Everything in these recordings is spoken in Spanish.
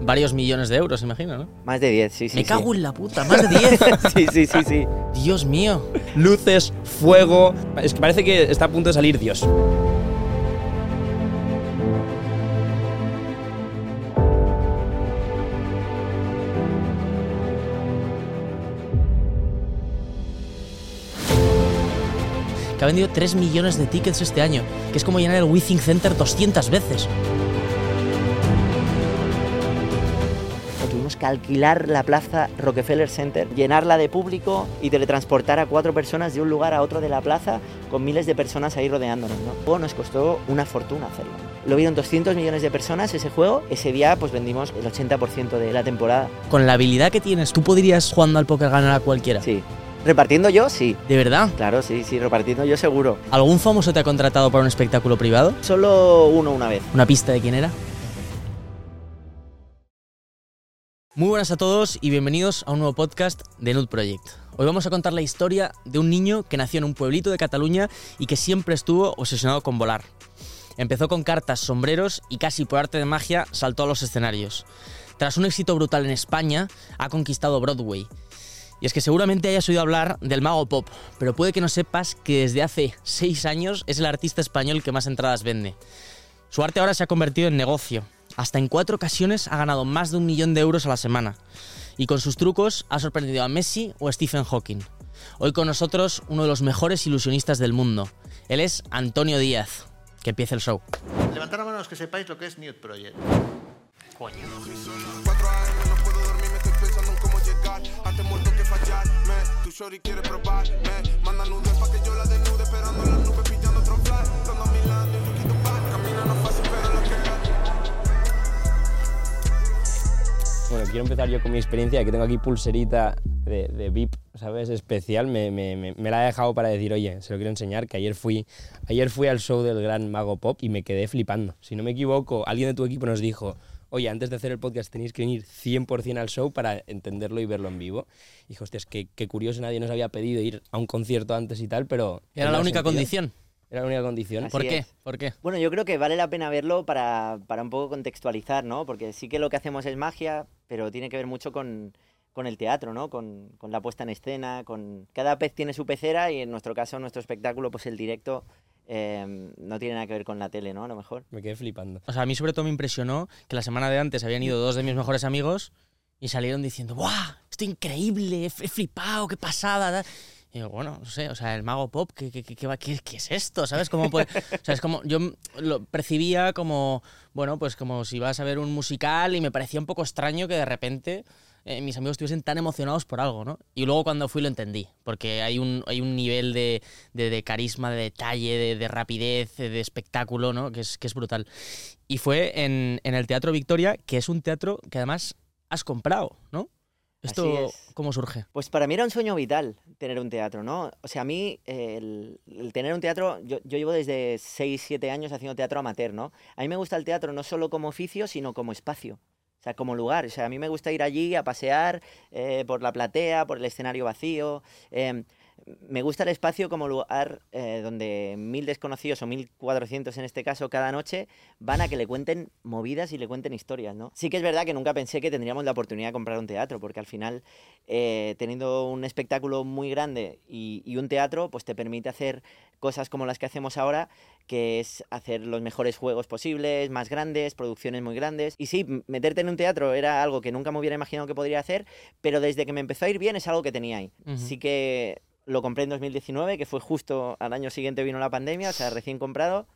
varios millones de euros, imagino, ¿no? Más de 10, sí, sí. Me sí. cago en la puta, más de 10. Sí, sí, sí, sí. Dios mío. Luces, fuego. Es que parece que está a punto de salir Dios. Que ha vendido 3 millones de tickets este año, que es como llenar el Withing Center 200 veces. Que alquilar la plaza Rockefeller Center, llenarla de público y teletransportar a cuatro personas de un lugar a otro de la plaza con miles de personas ahí rodeándonos. ¿no? Luego nos costó una fortuna hacerlo. Lo vieron 200 millones de personas ese juego. Ese día pues vendimos el 80% de la temporada. Con la habilidad que tienes, ¿tú podrías jugando al póker ganar a cualquiera? Sí. Repartiendo yo, sí. ¿De verdad? Claro, sí, sí, repartiendo yo seguro. ¿Algún famoso te ha contratado para un espectáculo privado? Solo uno una vez. ¿Una pista de quién era? Muy buenas a todos y bienvenidos a un nuevo podcast de Nude Project. Hoy vamos a contar la historia de un niño que nació en un pueblito de Cataluña y que siempre estuvo obsesionado con volar. Empezó con cartas, sombreros y casi por arte de magia saltó a los escenarios. Tras un éxito brutal en España, ha conquistado Broadway. Y es que seguramente hayas oído hablar del mago pop, pero puede que no sepas que desde hace 6 años es el artista español que más entradas vende. Su arte ahora se ha convertido en negocio. Hasta en cuatro ocasiones ha ganado más de un millón de euros a la semana. Y con sus trucos ha sorprendido a Messi o a Stephen Hawking. Hoy con nosotros uno de los mejores ilusionistas del mundo. Él es Antonio Díaz. Que empiece el show. Levantar la mano los que sepáis lo que es Nude Project. 4 AM no puedo dormir, me estoy pensando en cómo llegar. Antes muerto que fallarme. Tu shorty quiere probarme. Manda nudes pa' que yo la desnude. Bueno, quiero empezar yo con mi experiencia, que tengo aquí pulserita de, de VIP, ¿sabes? Especial. Me, me- me- me la he dejado para decir, oye, se lo quiero enseñar, que ayer fui, ayer fui al show del gran mago pop y me quedé flipando. Si no me equivoco, alguien de tu equipo nos dijo, oye, antes de hacer el podcast tenéis que venir 100% al show para entenderlo y verlo en vivo. Y dije, hostias, qué, qué curioso, nadie nos había pedido ir a un concierto antes y tal, pero... Era la única sentido. condición. Era la única condición. Así ¿Por qué? es. ¿Por qué? Bueno, yo creo que vale la pena verlo para, para un poco contextualizar, ¿no? Porque sí que lo que hacemos es magia, pero tiene que ver mucho con, con el teatro, ¿no? Con, con la puesta en escena, con... Cada pez tiene su pecera y en nuestro caso, nuestro espectáculo, pues el directo eh, no tiene nada que ver con la tele, ¿no? A lo mejor. Me quedé flipando. O sea, a mí sobre todo me impresionó que la semana de antes habían ido dos de mis mejores amigos y salieron diciendo, ¡buah! Esto increíble, he he flipado, qué pasada. Tal". Y digo, bueno, no sé, o sea, el mago pop, ¿qué, qué, qué- qué es esto? ¿Sabes? Cómo puede- o sea, es como, yo lo percibía como, bueno, pues como si vas a ver un musical y me parecía un poco extraño que de repente eh, mis amigos estuviesen tan emocionados por algo, ¿no? Y luego cuando fui lo entendí, porque hay un, hay un nivel de, de- de carisma, de detalle, de, de rapidez, de espectáculo, ¿no? Que es, que es brutal. Y fue en, en el Teatro Victoria, que es un teatro que además has comprado, ¿no? ¿Esto es. cómo surge? Pues para mí era un sueño vital tener un teatro, ¿no? O sea, a mí eh, el, el tener un teatro, yo, yo llevo desde 6, 7 años haciendo teatro amateur, ¿no? A mí me gusta el teatro no solo como oficio, sino como espacio. O sea, como lugar. O sea, a mí me gusta ir allí a pasear eh, por la platea, por el escenario vacío. eh, me gusta el espacio como lugar eh, donde mil desconocidos o mil cuatrocientos en este caso cada noche van a que le cuenten movidas y le cuenten historias, ¿no? Sí que es verdad que nunca pensé que tendríamos la oportunidad de comprar un teatro, porque al final eh, teniendo un espectáculo muy grande y, y un teatro, pues te permite hacer cosas como las que hacemos ahora, que es hacer los mejores juegos posibles, más grandes, producciones muy grandes. Y sí, meterte en un teatro era algo que nunca me hubiera imaginado que podría hacer, pero desde que me empezó a ir bien es algo que tenía ahí. Ujú. Sí que lo compré en 2019, que fue justo al año siguiente vino la pandemia, o sea, recién comprado.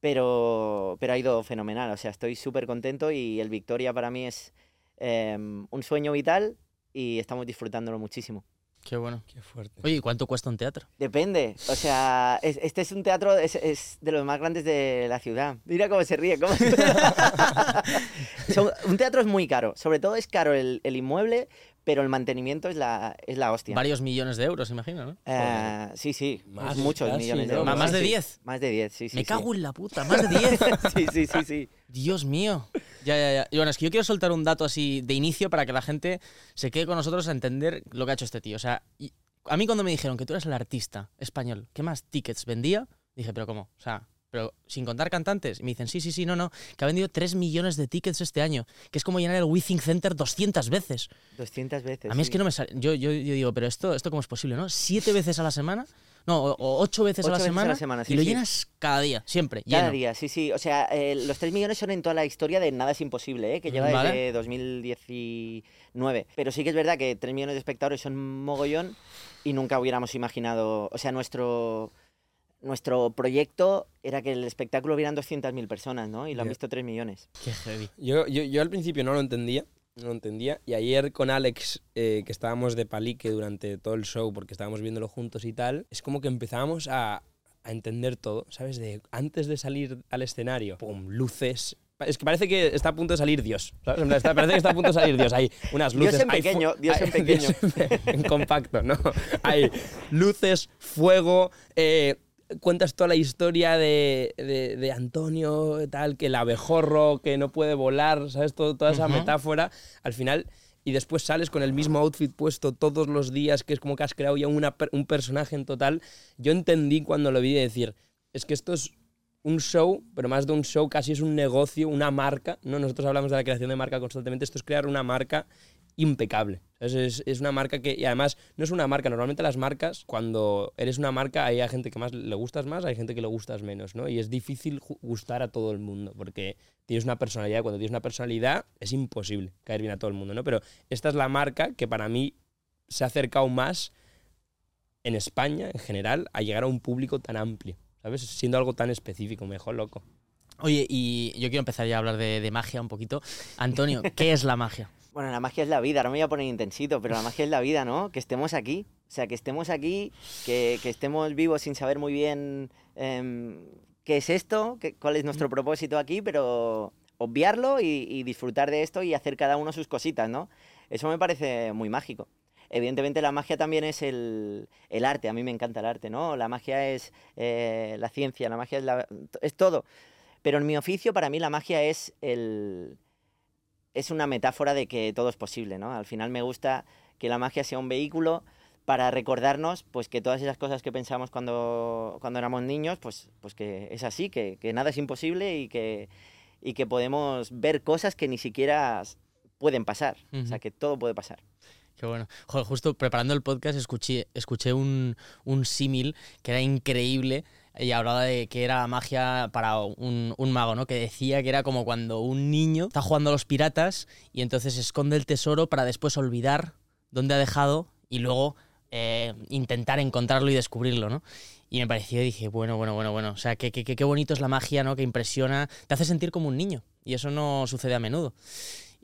Pero, pero ha ido fenomenal, o sea, estoy súper contento y el Victoria para mí es em, un sueño vital y estamos disfrutándolo muchísimo. Qué bueno. Qué fuerte. Oye, ¿y cuánto cuesta un teatro? Depende, o sea, es- este es un teatro, es, es de los más grandes de la ciudad. Mira cómo se ríe. cómo- Son- un teatro es muy caro, sobre todo es caro el, el inmueble, pero el mantenimiento es la, es la hostia. Varios millones de euros, imagino, ¿no? Eh, sí, sí, Más, muchos casi, millones de euros. ¿Más sí, de sí. 10? Más de 10, sí, sí. Me sí. cago en la puta, más de 10. Sí, sí, sí, sí. Dios mío. Ya, ya, ya. Y bueno, es que yo quiero soltar un dato así de inicio para que la gente se quede con nosotros a entender lo que ha hecho este tío. O sea, y- a mí cuando me dijeron que tú eras el artista español que más tickets vendía, dije, pero ¿cómo? O sea, pero sin contar cantantes. Y me dicen, sí, sí, sí, no, no, que ha vendido 3 millones de tickets este año, que es como llenar el Withing Center 200 veces. 200 veces. A mí es que no me sale. Yo, yo, yo digo, pero esto, esto cómo es posible, ¿no? ¿Siete veces a la semana? No, o, o ocho veces a la veces a la semana. semana, sí, y lo sí. llenas cada día, siempre. Cada lleno. día, sí, sí. O sea, eh, los 3 millones son en toda la historia de Nada es Imposible, ¿eh? que lleva Vale. desde 2019. Pero sí que es verdad que 3 millones de espectadores son mogollón y nunca hubiéramos imaginado. O sea, nuestro, nuestro proyecto era que el espectáculo vieran 200.000 personas, ¿no? Y lo han visto 3 millones. Qué heavy. Yo, yo, yo al principio no lo entendía, no lo entendía. Y ayer con Alex, eh, que estábamos de palique durante todo el show, porque estábamos viéndolo juntos y tal, es como que empezábamos a, a entender todo, ¿sabes? De antes de salir al escenario, ¡pum! Luces. Es que parece que está a punto de salir Dios. ¿sabes? En plan, está- parece que está a punto de salir Dios. Hay unas Dios luces. en hay fu- pequeño, Dios en pequeño. en compacto, ¿no? Hay luces, fuego. eh, cuentas toda la historia de, de- de Antonio, tal, que el abejorro, que no puede volar, ¿sabes? Todo- toda esa metáfora. Al final. Y después sales con el mismo outfit puesto todos los días, que es como que has creado ya una un personaje en total. Yo entendí cuando lo vi de decir, es que esto es un show, pero más de un show, casi es un negocio, una marca. ¿no? Nosotros hablamos de la creación de marca constantemente. Esto es crear una marca impecable. Es, una marca que, y además, no es una marca. Normalmente las marcas, cuando eres una marca, hay a gente que más le gustas más, hay gente que le gustas menos, ¿no? Y es difícil gustar a todo el mundo, porque tienes una personalidad. Cuando tienes una personalidad, es imposible caer bien a todo el mundo, ¿no? Pero esta es la marca que para mí se ha acercado más en España, en general, a llegar a un público tan amplio, ¿sabes? Siendo algo tan específico, mejor loco. Oye, y yo quiero empezar ya a hablar de, de magia un poquito. Antonio, ¿qué es la magia? Bueno, la magia es la vida, ahora me voy a poner intensito, pero la magia es la vida, ¿no? Que estemos aquí, o sea, que estemos aquí, que, que estemos vivos sin saber muy bien em, qué es esto, qué- cuál es nuestro propósito aquí, pero obviarlo y, y disfrutar de esto y hacer cada uno sus cositas, ¿no? Eso me parece muy mágico. Evidentemente la magia también es el, el arte, a mí me encanta el arte, ¿no? La magia es eh, la ciencia, la magia es, la- es todo. Pero en mi oficio, para mí la magia es el, es una metáfora de que todo es posible, ¿no? Al final me gusta que la magia sea un vehículo para recordarnos pues que todas esas cosas que pensamos cuando, cuando éramos niños, pues, pues que es así, que, que nada es imposible y que, y que podemos ver cosas que ni siquiera pueden pasar. O sea, que todo puede pasar. Qué bueno. Joder, justo preparando el podcast escuché, escuché un, un símil que era increíble y hablaba de que era magia para un, un mago, ¿no? Que decía que era como cuando un niño está jugando a los piratas y entonces esconde el tesoro para después olvidar dónde ha dejado y luego eh, intentar encontrarlo y descubrirlo, ¿no? Y me pareció, dije, bueno, bueno, bueno, bueno. O sea, qué, qué- qué bonito es la magia, ¿no? Que impresiona, te hace sentir como un niño. Y eso no sucede a menudo.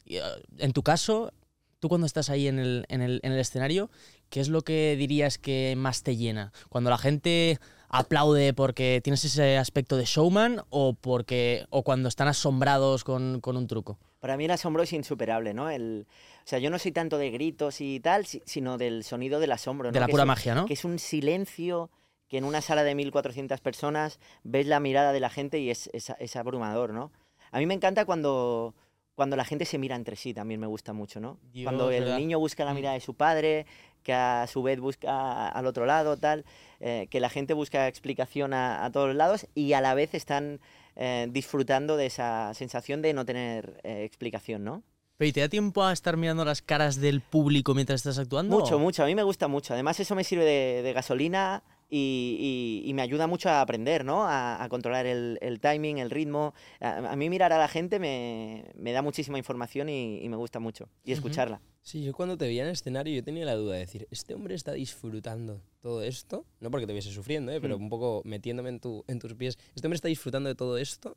Y, eh, en tu caso, tú cuando estás ahí en el, en, el, en el escenario, ¿qué es lo que dirías que más te llena? ¿Cuando la gente aplaude porque tienes ese aspecto de showman o, porque, o cuando están asombrados con, con un truco? Para mí el asombro es insuperable, ¿no? El, o sea, yo no soy tanto de gritos y tal, si- sino del sonido del asombro, ¿no? De la Que pura un- magia, ¿no? que es un silencio que en una sala de 1400 personas ves la mirada de la gente y es, es- es abrumador, ¿no? A mí me encanta cuando, cuando la gente se mira entre sí, también me gusta mucho, ¿no? Dios, cuando el ¿verdad? niño busca la Mm. mirada de su padre, que a su vez busca al otro lado, tal, eh, que la gente busca explicación a, a todos lados y a la vez están eh, disfrutando de esa sensación de no tener eh, explicación, ¿no? Pero ¿y te da tiempo a estar mirando las caras del público mientras estás actuando? Mucho, mucho. A mí me gusta mucho. Además, eso me sirve de, de gasolina y, y- y me ayuda mucho a aprender, ¿no? A, a controlar el, el timing, el ritmo. A, a mí mirar a la gente me, me da muchísima información y, y me gusta mucho. Y escucharla. Sí, yo cuando te veía en el escenario yo tenía la duda de decir, ¿este hombre está disfrutando todo esto? No porque te viese sufriendo, ¿eh? pero Mm. un poco metiéndome en, tu, en tus pies. ¿Este hombre está disfrutando de todo esto?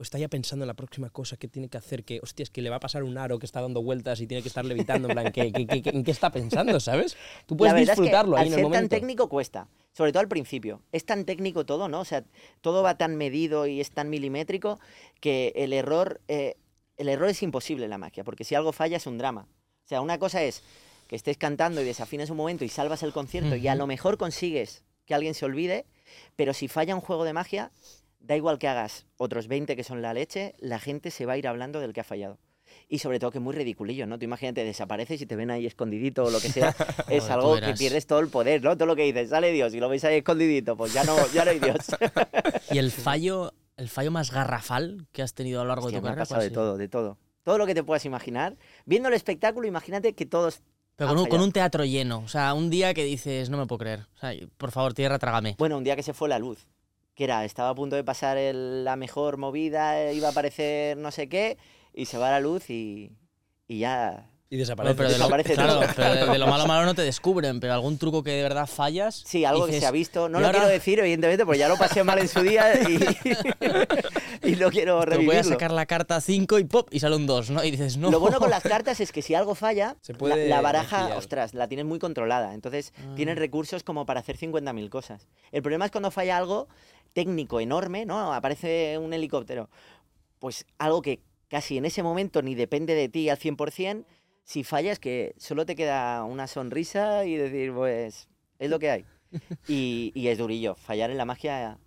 ¿O está ya pensando en la próxima cosa que tiene que hacer? Que, hostia, es que le va a pasar un aro que está dando vueltas y tiene que estar levitando. En plan, ¿qué, qué- qué- ¿en qué está pensando, sabes? Tú puedes la disfrutarlo es que ahí al en el ser tan técnico cuesta, sobre todo al principio. Es tan técnico todo, ¿no? O sea, todo va tan medido y es tan milimétrico que el error, eh, el error es imposible en la magia, porque si algo falla es un drama. O sea, una cosa es que estés cantando y desafines un momento y salvas el concierto y a lo mejor consigues que alguien se olvide, pero si falla un juego de magia, da igual que hagas otros 20 que son la leche, la gente se va a ir hablando del que ha fallado. y sobre todo que es muy ridiculillo, ¿no? Tú imagínate, desapareces y te ven ahí escondidito o lo que sea, es Joder, algo que pierdes todo el poder, ¿no? Todo lo que dices, sale Dios y lo ves ahí escondidito, pues ya no, ya no hay Dios. ¿Y el fallo, el fallo más garrafal que has tenido a lo largo Hostia, de tu me ha carrera? pasado ha de sido? todo, de todo. Todo lo que te puedas imaginar. Viendo el espectáculo, imagínate que todos... Pero con un, con un teatro lleno. O sea, un día que dices, no me puedo creer. O sea, por favor, tierra, trágame. Bueno, un día que se fue la luz, que era, estaba a punto de pasar el- la mejor movida, iba a aparecer no sé qué, y se va la luz y, y ya... Y desaparece. pero de lo, Desaparece claro, todo. pero de, de lo malo malo no te descubren, pero algún truco que de verdad fallas. Sí, algo que dices, se ha visto. No "¿Y lo ahora?". quiero decir, evidentemente, porque ya lo pasé mal en su día y, y no quiero Te voy a revivirlo. sacar la carta 5 y pop, y sale un 2, ¿no? Y dices, no. Lo bueno con las cartas es que si algo falla, Se la- puede la, baraja, maquillar. ostras, la tienes muy controlada. Entonces, Ah. tienes recursos como para hacer 50.000 cosas. El problema es cuando falla algo técnico enorme, ¿no? Aparece un helicóptero. Pues algo que casi en ese momento ni depende de ti al 100%, si fallas que solo te queda una sonrisa y decir, pues, es lo que hay. Y, y es durillo. Fallar en la magia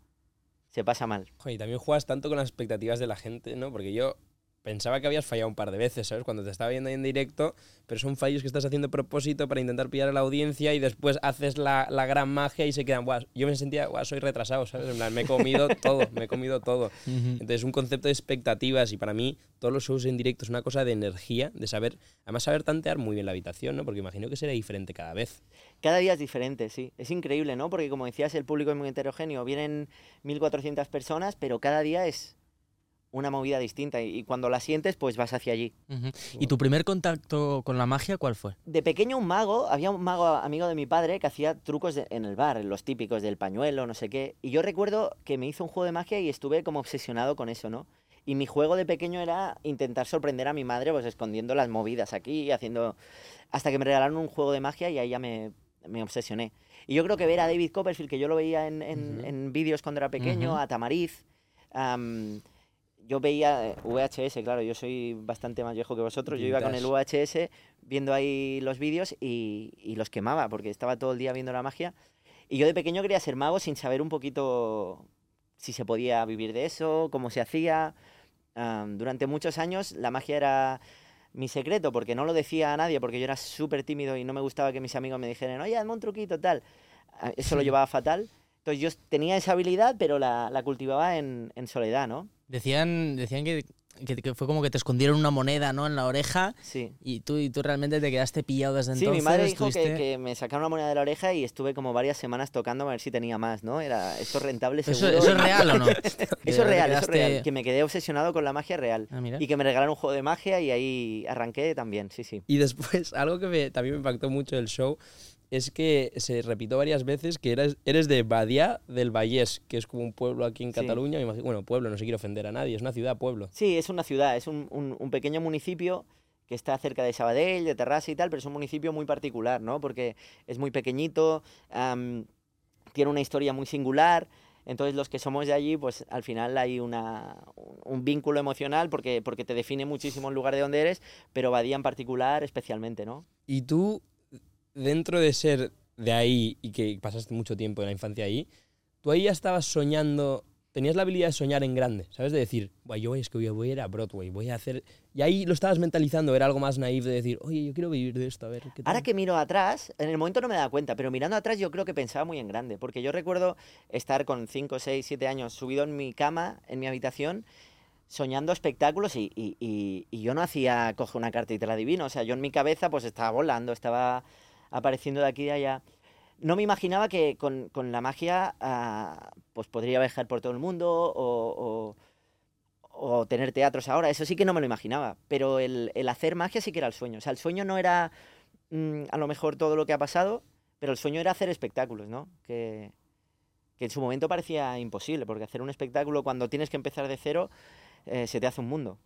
se pasa mal. Joder, y también juegas tanto con las expectativas de la gente, ¿no? Porque yo pensaba que habías fallado un par de veces, ¿sabes? Cuando te estaba viendo ahí en directo, pero son fallos que estás haciendo a propósito para intentar pillar a la audiencia y después haces la, la gran magia y se quedan, "Buah", yo me sentía, "Buah, soy retrasado, ¿sabes? En plan, me he comido todo, me he comido todo. Ujú. Entonces, un concepto de expectativas y para mí todos los shows en directo es una cosa de energía, de saber, además saber tantear muy bien la habitación, ¿no? Porque imagino que será diferente cada vez. Cada día es diferente, sí. Es increíble, ¿no? Porque como decías, el público es muy heterogéneo. Vienen 1.400 personas, pero cada día es una movida distinta. Y cuando la sientes, pues vas hacia allí. ¿Y tu primer contacto con la magia cuál fue? De pequeño un mago, había un mago amigo de mi padre que hacía trucos de- en el bar, los típicos del pañuelo, no sé qué. Y yo recuerdo que me hizo un juego de magia y estuve como obsesionado con eso, ¿no? Y mi juego de pequeño era intentar sorprender a mi madre, pues escondiendo las movidas aquí, haciendo... Hasta que me regalaron un juego de magia y ahí ya me, me obsesioné. Y yo creo que ver a David Copperfield, que yo lo veía en, en- vídeos cuando era pequeño, Ujú. a Tamariz, am, yo veía eh, VHS, claro, yo soy bastante más viejo que vosotros, yo iba con el VHS viendo ahí los vídeos y, y los quemaba, porque estaba todo el día viendo la magia. Y yo de pequeño quería ser mago sin saber un poquito si se podía vivir de eso, cómo se hacía. Durante muchos años la magia era mi secreto, porque no lo decía a nadie, porque yo era súper tímido y no me gustaba que mis amigos me dijeran, oye, hazme un truquito, tal. Ah, Eso lo llevaba fatal. Entonces yo tenía esa habilidad, pero la, la cultivaba en, en soledad, ¿no? Decían, decían que, que- que fue como que te escondieron una moneda ¿no? en la oreja Sí. y tú, y tú realmente te quedaste pillado desde Sí, entonces. mi madre dijo que, que me sacaron una moneda de la oreja y estuve como varias semanas tocando a ver si tenía más, ¿no? Era esto es rentable ¿Eso, seguro. ¿Eso y- es real o no? Eso es real, eso es real. Que me quedé obsesionado con la magia real. Ah. Y que me regalaron un juego de magia y ahí arranqué también, sí, sí. Y después, algo que me- también me impactó mucho del show es que se repitió varias veces que eres, eres de Badia del Vallès, que es como un pueblo aquí en. Cataluña. imagino- bueno, pueblo, no se quiere ofender a nadie, es una ciudad, pueblo. Sí, es una ciudad, es un, un- un pequeño municipio que está cerca de Sabadell, de Terrassa y tal, pero es un municipio muy particular, ¿no? Porque es muy pequeñito, tiene una historia muy singular. Entonces los que somos de allí, pues al final hay una, un- un vínculo emocional porque, porque te define muchísimo el lugar de donde eres, pero Badía en particular especialmente, ¿no? Y tú, dentro de ser de ahí y que pasaste mucho tiempo en la infancia ahí, tú ahí ya estabas soñando, tenías la habilidad de soñar en grande, ¿sabes? De decir, "Buah, yo es que voy a- voy a ir a Broadway, voy a hacer... Y ahí lo estabas mentalizando, era algo más naif de decir, oye, yo quiero vivir de esto, a ver qué tal". Ahora que miro atrás, en el momento no me daba cuenta, pero mirando atrás yo creo que pensaba muy en grande, porque yo recuerdo estar con 5, 6, 7 años subido en mi cama, en mi habitación, soñando espectáculos y, y- y- y yo no hacía coge una carta y te la adivino, o sea, yo en mi cabeza pues estaba volando, estaba apareciendo de aquí y de allá. No me imaginaba que con, con la magia ah, pues podría viajar por todo el mundo o, o- tener teatros ahora, eso sí que no me lo imaginaba, pero el, el hacer magia sí que era el sueño, o sea, el sueño no era mm, a lo mejor todo lo que ha pasado, pero el sueño era hacer espectáculos, ¿no? Que, que en su momento parecía imposible, porque hacer un espectáculo cuando tienes que empezar de cero eh, se te hace un mundo.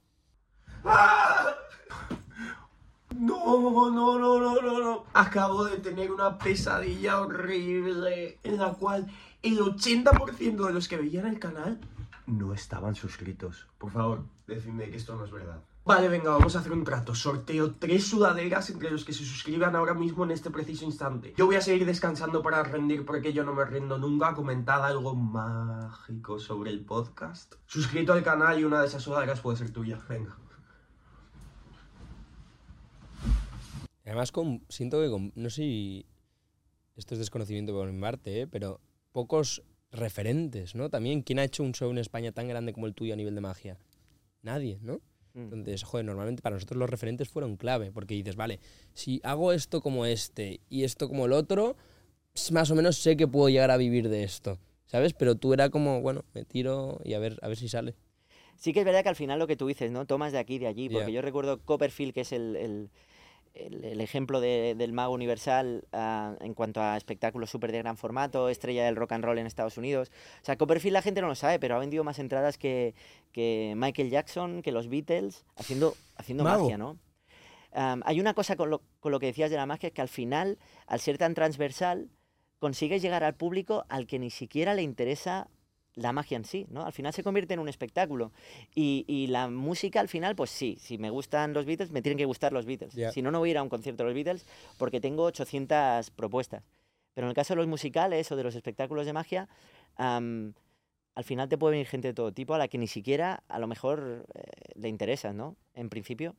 No, no, no, no, no, no. Acabo de tener una pesadilla horrible en la cual el 80% de los que veían el canal no estaban suscritos. Por favor, decidme que esto no es verdad. Vale, venga, vamos a hacer un trato. Sorteo tres sudaderas entre los que se suscriban ahora mismo en este preciso instante. Yo voy a seguir descansando para rendir porque yo no me rindo nunca. Comentad algo mágico sobre el podcast. Suscrito al canal y una de esas sudaderas puede ser tuya. Venga. Además, con, siento que, con- no sé si esto es desconocimiento por mi parte, ¿eh? pero pocos referentes, ¿no? También, ¿quién ha hecho un show en España tan grande como el tuyo a nivel de magia? Nadie, ¿no? Mm. Entonces, joder, normalmente para nosotros los referentes fueron clave, porque dices, vale, si hago esto como este y esto como el otro, más o menos sé que puedo llegar a vivir de esto, ¿sabes? Pero tú era como, bueno, me tiro y a ver, a ver si sale. Sí que es verdad que al final lo que tú dices, ¿no? Tomas de aquí de allí, porque yo recuerdo Copperfield, que es el, el- el- el ejemplo de- del mago universal ah, en cuanto a espectáculos súper de gran formato, estrella del rock and roll en Estados Unidos. O sea, Copperfield la gente no lo sabe, pero ha vendido más entradas que, que Michael Jackson, que los Beatles, haciendo, haciendo Mago. magia, ¿no? Hay una cosa con lo, con lo que decías de la magia, que al final, al ser tan transversal, consigues llegar al público al que ni siquiera le interesa la magia en sí, ¿no? Al final se convierte en un espectáculo. Y, y la música, al final, pues sí, si me gustan los Beatles, me tienen que gustar los Beatles. Si no, no voy a ir a un concierto de los Beatles porque tengo 800 propuestas. Pero en el caso de los musicales o de los espectáculos de magia, al final te puede venir gente de todo tipo a la que ni siquiera a lo mejor eh, le interesas, ¿no? En principio.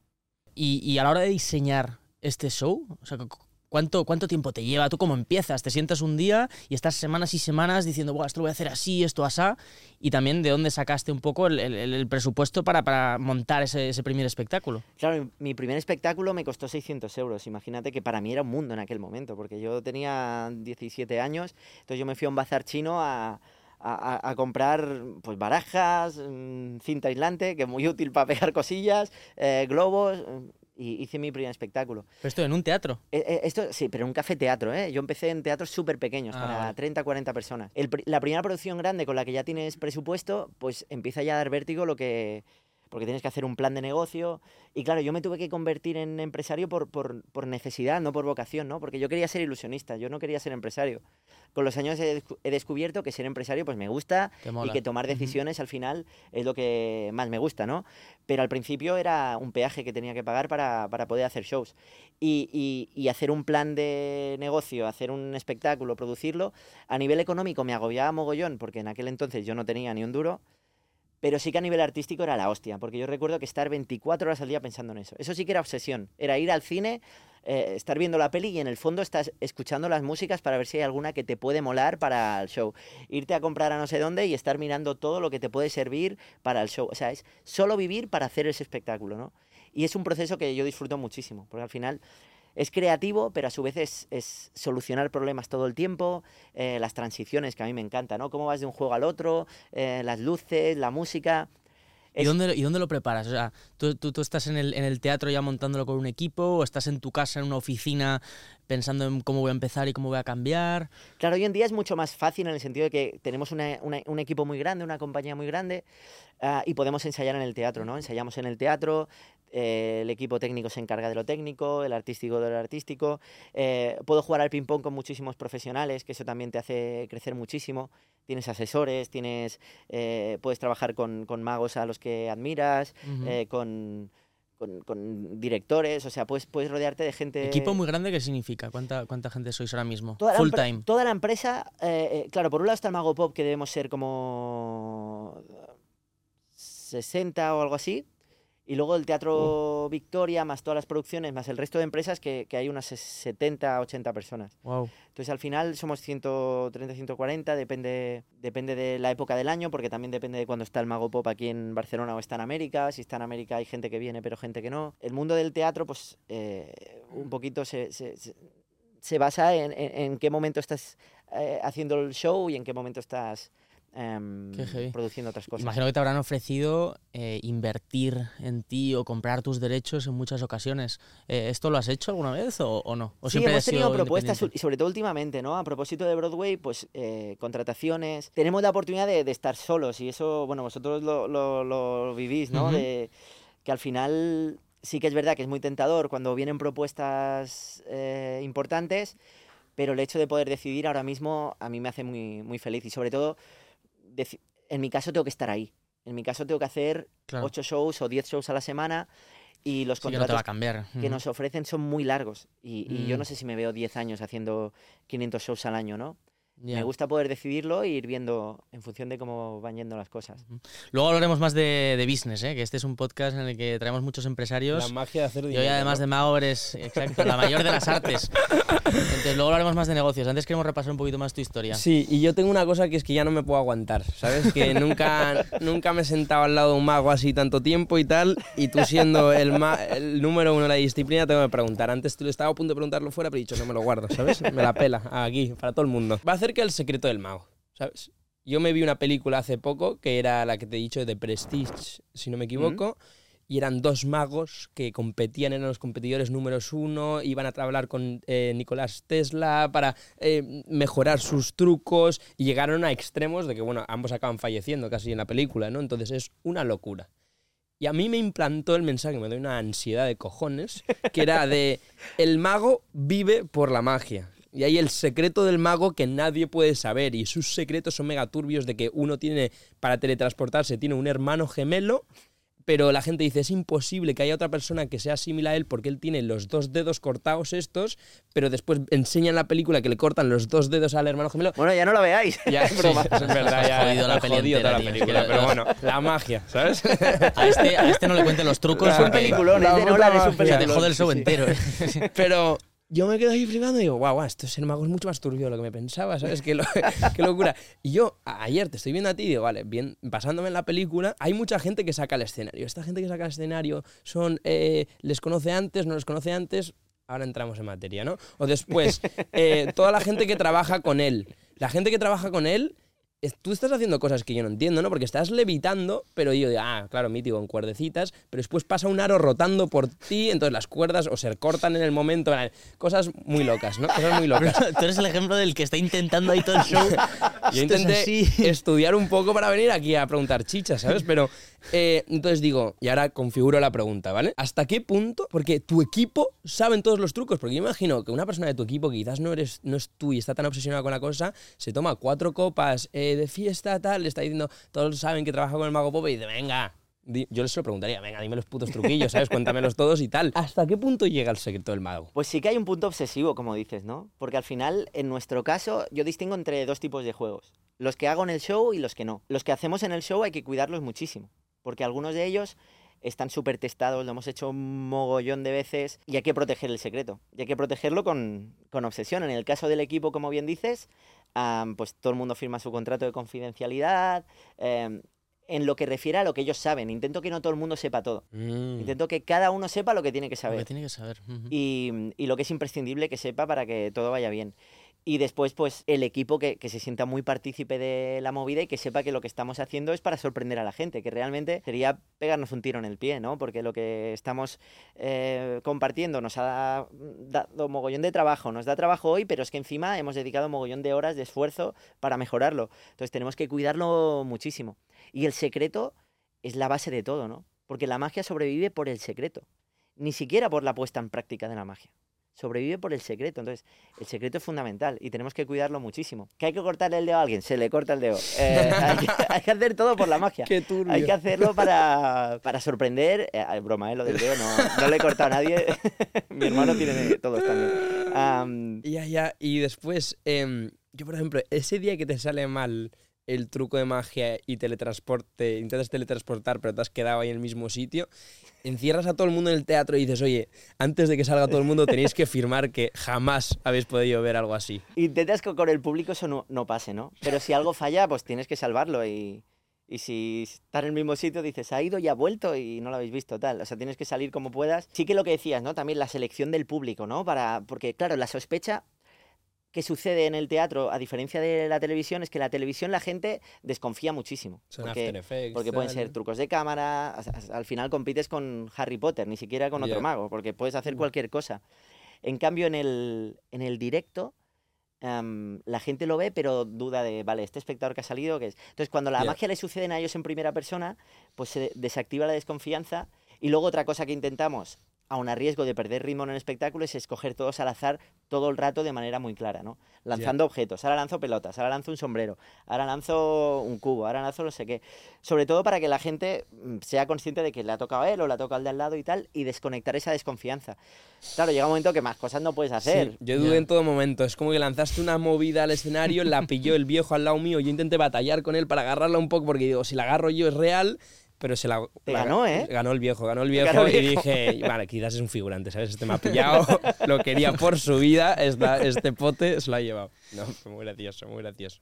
Y, y a la hora de diseñar este show, o sea, ¿cuánto, ¿cuánto tiempo te lleva? ¿Tú cómo empiezas? ¿Te sientas un día y estás semanas y semanas diciendo, Buah, esto lo voy a hacer así, esto asá? Y también de dónde sacaste un poco el, el- presupuesto para, para montar ese, ese primer espectáculo. Claro, mi- primer espectáculo me costó 600 euros. Imagínate que para mí era un mundo en aquel momento, porque yo tenía 17 años, entonces yo me fui a un bazar chino a, a- a- a comprar pues barajas, mm, cinta aislante, que es muy útil para pegar cosillas, eh, globos, mm, y hice mi primer espectáculo. Pero esto en un teatro. Eh, eh, Esto sí, pero en un café teatro, ¿eh? Yo empecé en teatros súper pequeños, Ah, para vale. 30, 40 personas. El la primera producción grande con la que ya tienes presupuesto, pues empieza ya a dar vértigo lo que... Porque tienes que hacer un plan de negocio. Y claro, yo me tuve que convertir en empresario por, por, por necesidad, no por vocación, ¿no? Porque yo quería ser ilusionista, yo no quería ser empresario. Con los años he, descu- he descubierto que ser empresario pues me gusta y que tomar decisiones al final es lo que más me gusta, ¿no? Pero al principio era un peaje que tenía que pagar para, para poder hacer shows. Y, y- y hacer un plan de negocio, hacer un espectáculo, producirlo, a nivel económico me agobiaba mogollón, porque en aquel entonces yo no tenía ni un duro, pero sí que a nivel artístico era la hostia, porque yo recuerdo que estar 24 horas al día pensando en eso. Eso sí que era obsesión, era ir al cine, eh, estar viendo la peli y en el fondo estás escuchando las músicas para ver si hay alguna que te puede molar para el show. Irte a comprar a no sé dónde y estar mirando todo lo que te puede servir para el show. O sea, es solo vivir para hacer ese espectáculo, ¿no? Y es un proceso que yo disfruto muchísimo, porque al final es creativo, pero a su vez es, es solucionar problemas todo el tiempo, eh, las transiciones, que a mí me encanta, ¿no? Cómo vas de un juego al otro, eh, las luces, la música. ¿Y dónde, ¿Y dónde lo preparas? O sea, ¿tú, tú, tú estás en el, en el teatro ya montándolo con un equipo o estás en tu casa, en una oficina, pensando en cómo voy a empezar y cómo voy a cambiar? Claro, hoy en día es mucho más fácil en el sentido de que tenemos una- una- un equipo muy grande, una compañía muy grande, ah, y podemos ensayar en el teatro, ¿no? Ensayamos en el teatro, eh, el equipo técnico se encarga de lo técnico, el artístico de lo artístico. eh, puedo jugar al ping-pong con muchísimos profesionales, que eso también te hace crecer muchísimo. Tienes asesores, tienes, eh, puedes trabajar con, con magos a los que admiras, con, con- con directores, o sea, puedes, puedes rodearte de gente... ¿Equipo muy grande qué significa? ¿Cuánta, ¿Cuánta gente sois ahora mismo? Toda Full time. Toda la empresa, claro, por un lado está el Mago Pop, que debemos ser como 60 o algo así. Y luego el Teatro Victoria, más todas las producciones, más el resto de empresas, que, que hay unas 70, 80 personas. Wow. Entonces al final somos 130, 140, depende, depende de la época del año, porque también depende de cuándo está el Mago Pop aquí en Barcelona o está en América. Si está en América hay gente que viene, pero gente que no. El mundo del teatro, pues eh, un poquito se, se- se- se basa en, en- en qué momento estás eh, haciendo el show y en qué momento estás em, produciendo otras cosas. Imagino que te habrán ofrecido eh, invertir en ti o comprar tus derechos en muchas ocasiones. Eh, ¿Esto lo has hecho alguna vez o, o no? ¿O sí, siempre hemos tenido propuestas y sobre todo últimamente, ¿no? A propósito de Broadway, pues eh, contrataciones. Tenemos la oportunidad de, de estar solos y eso, bueno, vosotros lo, lo- lo vivís, ¿no? De que al final sí que es verdad que es muy tentador cuando vienen propuestas importantes, pero el hecho de poder decidir ahora mismo a mí me hace muy, muy feliz y sobre todo, en mi caso tengo que estar ahí. En mi caso tengo que hacer Claro. ocho shows o 10 shows a la semana y los Sí que no contratos va a cambiar. que nos ofrecen son muy largos y, y yo Mm. no sé si me veo 10 años haciendo 500 shows al año, ¿no? Ya. Me gusta poder decidirlo e ir viendo en función de cómo van yendo las cosas. Luego hablaremos más de, de business, ¿eh? que este es un podcast en el que traemos muchos La empresarios. magia de hacer Y dinero. hoy, además de Mago, eres exacto, la mayor de las artes. Entonces, luego hablaremos más de negocios. Antes queremos repasar un poquito más tu historia. Sí, y yo tengo una cosa que es que ya no me puedo aguantar, ¿sabes? Que nunca, nunca me he sentado al lado de un mago así tanto tiempo y tal, y tú siendo el, ma- el número uno de la disciplina, tengo que preguntar. Antes tú le estaba a punto de preguntarlo fuera, pero he dicho, no me lo guardo, ¿sabes? Me la pela, aquí, para todo el mundo. Va acerca del secreto del mago, ¿sabes? Yo me vi una película hace poco, que era la que te he dicho de Prestige, si no me equivoco, y eran dos magos que competían, eran los competidores números uno, iban a hablar con eh, Nicolás Tesla para eh, mejorar sus trucos y llegaron a extremos de que, bueno, ambos acaban falleciendo casi en la película, ¿no? Entonces es una locura. Y a mí me implantó el mensaje, me dio una ansiedad de cojones, que era de el mago vive por la magia. Y hay el secreto del mago que nadie puede saber. Y sus secretos son mega turbios de que uno tiene, para teletransportarse, tiene un hermano gemelo, pero la gente dice, es imposible que haya otra persona que sea similar a él porque él tiene los dos dedos cortados estos, pero después enseñan la película que le cortan los dos dedos al hermano gemelo. Bueno, ya no la veáis. Ya, es broma. sí, es verdad, ya Jodido la jodido entera, toda la película, pero bueno, la magia, ¿sabes? A este, a este no le cuenten los trucos La- Es un peliculón, es de Nolan, es un magia. se peliculón. te jode el show sí, sí. entero. ¿eh? Pero yo me quedo ahí flipando y digo, guau, guau, esto ser mago es mucho más turbio de lo que me pensaba, ¿sabes? Qué, lo- qué locura. Y yo ayer te estoy viendo a ti y digo, vale, bien, basándome en la película, hay mucha gente que saca el escenario. Esta gente que saca el escenario son, eh, les conoce antes, no les conoce antes, ahora entramos en materia, ¿no? O después, eh, toda la gente que trabaja con él. La gente que trabaja con él es- tú estás haciendo cosas que yo no entiendo, ¿no? Porque estás levitando, pero yo digo, ah, claro, mítico, en cuerdecitas, pero después pasa un aro rotando por ti, entonces las cuerdas o se cortan en el momento, cosas muy locas, ¿no? Cosas muy locas. Tú eres el ejemplo del que está intentando ahí todo el show. Yo es intenté así. estudiar un poco para venir aquí a preguntar chichas, ¿sabes? Pero eh, entonces digo, y ahora configuro la pregunta, ¿vale? ¿Hasta qué punto? Porque tu equipo saben todos los trucos, porque yo imagino que una persona de tu equipo que quizás no eres, no es tú y está tan obsesionada con la cosa, se toma cuatro copas eh, de fiesta, tal, le está diciendo, todos saben que trabaja con el mago Pope y dice, venga. Yo les lo preguntaría, venga, dime los putos truquillos, ¿sabes? Cuéntamelos todos y tal. ¿Hasta qué punto llega el secreto del mago? Pues sí que hay un punto obsesivo, como dices, ¿no? Porque al final, en nuestro caso, yo distingo entre dos tipos de juegos. Los que hago en el show y los que no. Los que hacemos en el show hay que cuidarlos muchísimo. Porque algunos de ellos están súper testados, lo hemos hecho un mogollón de veces y hay que proteger el secreto. Y hay que protegerlo con, con obsesión. En el caso del equipo, como bien dices, pues todo el mundo firma su contrato de confidencialidad. em, en lo que refiere a lo que ellos saben. Intento que no todo el mundo sepa todo. Mm. Intento que cada uno sepa lo que tiene que Lo saber que tiene que saber. ujú. y, y lo que es imprescindible que sepa para que todo vaya bien. Y después, pues, el equipo que, que se sienta muy partícipe de la movida y que sepa que lo que estamos haciendo es para sorprender a la gente, que realmente sería pegarnos un tiro en el pie, ¿no? Porque lo que estamos eh, compartiendo nos ha dado mogollón de trabajo, nos da trabajo hoy, pero es que encima hemos dedicado mogollón de horas de esfuerzo para mejorarlo. Entonces tenemos que cuidarlo muchísimo. Y el secreto es la base de todo, ¿no? Porque la magia sobrevive por el secreto, ni siquiera por la puesta en práctica de la magia. Sobrevive por el secreto. Entonces, el secreto es fundamental y tenemos que cuidarlo muchísimo. ¿Que hay que cortarle el dedo a alguien? Se le corta el dedo. Eh, hay, que, hay que hacer todo por la magia. Qué turbio. Hay que hacerlo para, para sorprender. Eh, broma, ¿eh? Lo del dedo no, no le he cortado a nadie. Mi hermano tiene todos también. Am, Ya, ya. Y después, em, yo por ejemplo, ese día que te sale mal el truco de magia y teletransporte, intentas teletransportar pero te has quedado ahí en el mismo sitio, encierras a todo el mundo en el teatro y dices, oye, antes de que salga todo el mundo tenéis que firmar que jamás habéis podido ver algo así. intentas que con el público eso no, no pase, ¿no? Pero si algo falla, pues tienes que salvarlo y, y si está en el mismo sitio dices, ha ido y ha vuelto y no lo habéis visto, tal. O sea, tienes que salir como puedas. Sí que lo que decías, ¿no? También la selección del público, ¿no? Para, porque, claro, la sospecha que sucede en el teatro, a diferencia de la televisión, es que la televisión la gente desconfía muchísimo. Son porque After Effects, porque pueden ser trucos de cámara, al final compites con Harry Potter, ni siquiera con otro Ya. mago, porque puedes hacer Mm. cualquier cosa. En cambio, en el, en el directo, am, la gente lo ve, pero duda de, vale, este espectador que ha salido, ¿qué es? Entonces, cuando la Ya. magia le sucede a ellos en primera persona, pues se desactiva la desconfianza. Y luego otra cosa que intentamos aun a riesgo de perder ritmo en el espectáculo, es escoger todos al azar todo el rato de manera muy clara, ¿no? Lanzando objetos. Ahora lanzo pelotas, ahora lanzo un sombrero, ahora lanzo un cubo, ahora lanzo no sé qué. Sobre todo para que la gente mm, sea consciente de que le ha tocado a él o le ha tocado al de al lado y tal, y desconectar esa desconfianza. Claro, llega un momento que más cosas no puedes hacer. Sí, yo dudé en todo momento. Es como que lanzaste una movida al escenario, la pilló el viejo al lado mío. Yo intenté batallar con él para agarrarla un poco porque digo, si la agarro yo es real. Pero se la, Te ganó, ¿eh? Ganó el viejo, ganó el viejo, ganó el y viejo. dije, vale, quizás es un figurante, ¿sabes? Este me ha pillado, lo quería por su vida, esta- este pote se lo ha llevado. No, fue muy gracioso, muy gracioso.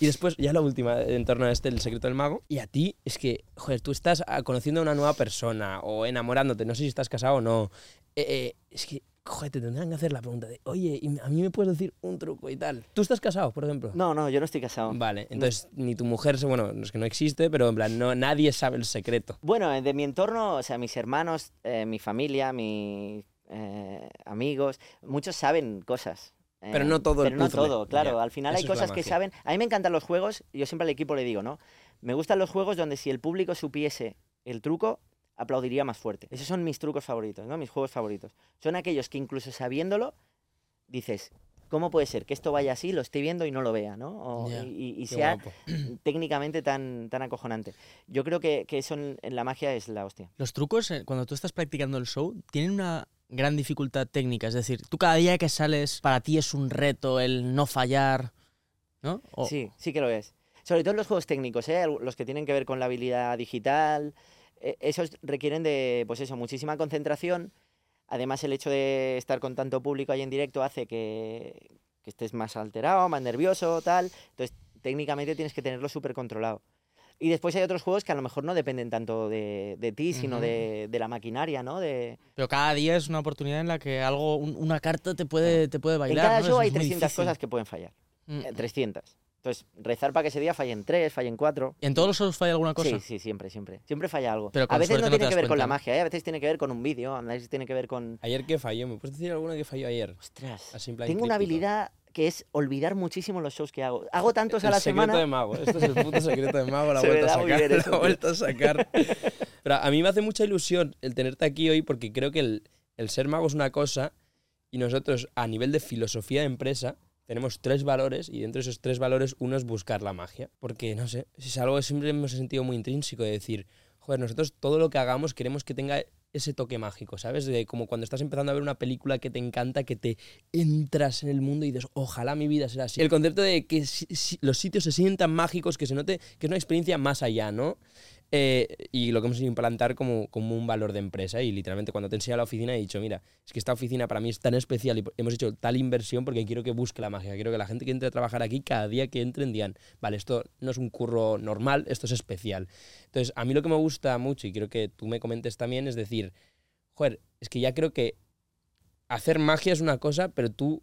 Y después, ya la última, en torno a este, el secreto del mago. Y a ti, es que, joder, tú estás ah, conociendo a una nueva persona o enamorándote, no sé si estás casado o no. Eh, eh, es que, joder, te tendrán que hacer la pregunta de, oye, ¿y a mí me puedes decir un truco y tal? ¿Tú estás casado, por ejemplo? No, no, yo no estoy casado. Vale, entonces ni tu mujer, bueno, no es que no existe, pero en plan, no, nadie sabe el secreto. Bueno, eh, de mi entorno, o sea, mis hermanos, eh, mi familia, mis eh, amigos, muchos saben cosas. eh, Pero no todo el Pero no todo, claro. Ya, Al final hay cosas que saben. A mí me encantan los juegos, yo siempre al equipo le digo, ¿no? Me gustan los juegos donde si el público supiese el truco, aplaudiría más fuerte. Esos son mis trucos favoritos, ¿no? Mis juegos favoritos. Son aquellos que incluso sabiéndolo, dices, ¿cómo puede ser que esto vaya así, lo esté viendo y no lo vea, ¿no? O- y sea guapo. técnicamente tan, tan acojonante. Yo creo que, que eso en, en la magia es la hostia. Los trucos, eh, cuando tú estás practicando el show, tienen una gran dificultad técnica. Es decir, tú cada día que sales, para ti es un reto el no fallar, ¿no? O- Sí, sí que lo es. Sobre todo en los juegos técnicos, ¿eh? los que tienen que ver con la habilidad digital, esos requieren de, pues eso, muchísima concentración. Además, el hecho de estar con tanto público ahí en directo hace que, que estés más alterado, más nervioso, tal. Entonces, técnicamente tienes que tenerlo súper controlado. Y después hay otros juegos que a lo mejor no dependen tanto de, de ti, sino Ujú. de, de la maquinaria, ¿no? De, Pero cada día es una oportunidad en la que algo, un- una carta te puede, te puede en bailar. cada ¿no? show Es hay muy 300 difícil. cosas que pueden fallar. Mm. eh, 300. Entonces, rezar para que ese día fallen 3, fallen 4. ¿En todos los shows falla alguna cosa? Sí, sí, siempre, siempre. Siempre falla algo. Pero a veces no tiene que ver con la magia, ¿eh? a veces tiene que ver con un vídeo, a veces tiene que ver con... Ayer que falló, ¿me puedes decir alguna que falló ayer? Ostras, tengo una críptico. habilidad que es olvidar muchísimo los shows que hago. Hago tantos a el la secreto semana... de mago. Esto es el puto secreto de mago, la Se vuelta a sacar. eso, la vuelta a sacar. Pero a mí me hace mucha ilusión el tenerte aquí hoy porque creo que el, el ser mago es una cosa y nosotros a nivel de filosofía de empresa tenemos tres valores y dentro de esos tres valores uno es buscar la magia. Porque, no sé, es algo que siempre hemos sentido muy intrínseco de decir, joder, nosotros todo lo que hagamos queremos que tenga ese toque mágico, ¿sabes? De como cuando estás empezando a ver una película que te encanta, que te entras en el mundo y dices, ojalá mi vida sea así. El concepto de que si- si- los sitios se sientan mágicos, que se note que es una experiencia más allá, ¿no? Eh, y lo que hemos implantar como, como un valor de empresa. Y literalmente cuando te enseña la oficina he dicho, mira, es que esta oficina para mí es tan especial y hemos hecho tal inversión porque quiero que busque la magia. Quiero que la gente que entre a trabajar aquí, cada día que entren, digan, vale, esto no es un curro normal, esto es especial. Entonces, a mí lo que me gusta mucho y quiero que tú me comentes también es decir, joder, es que ya creo que hacer magia es una cosa, pero tú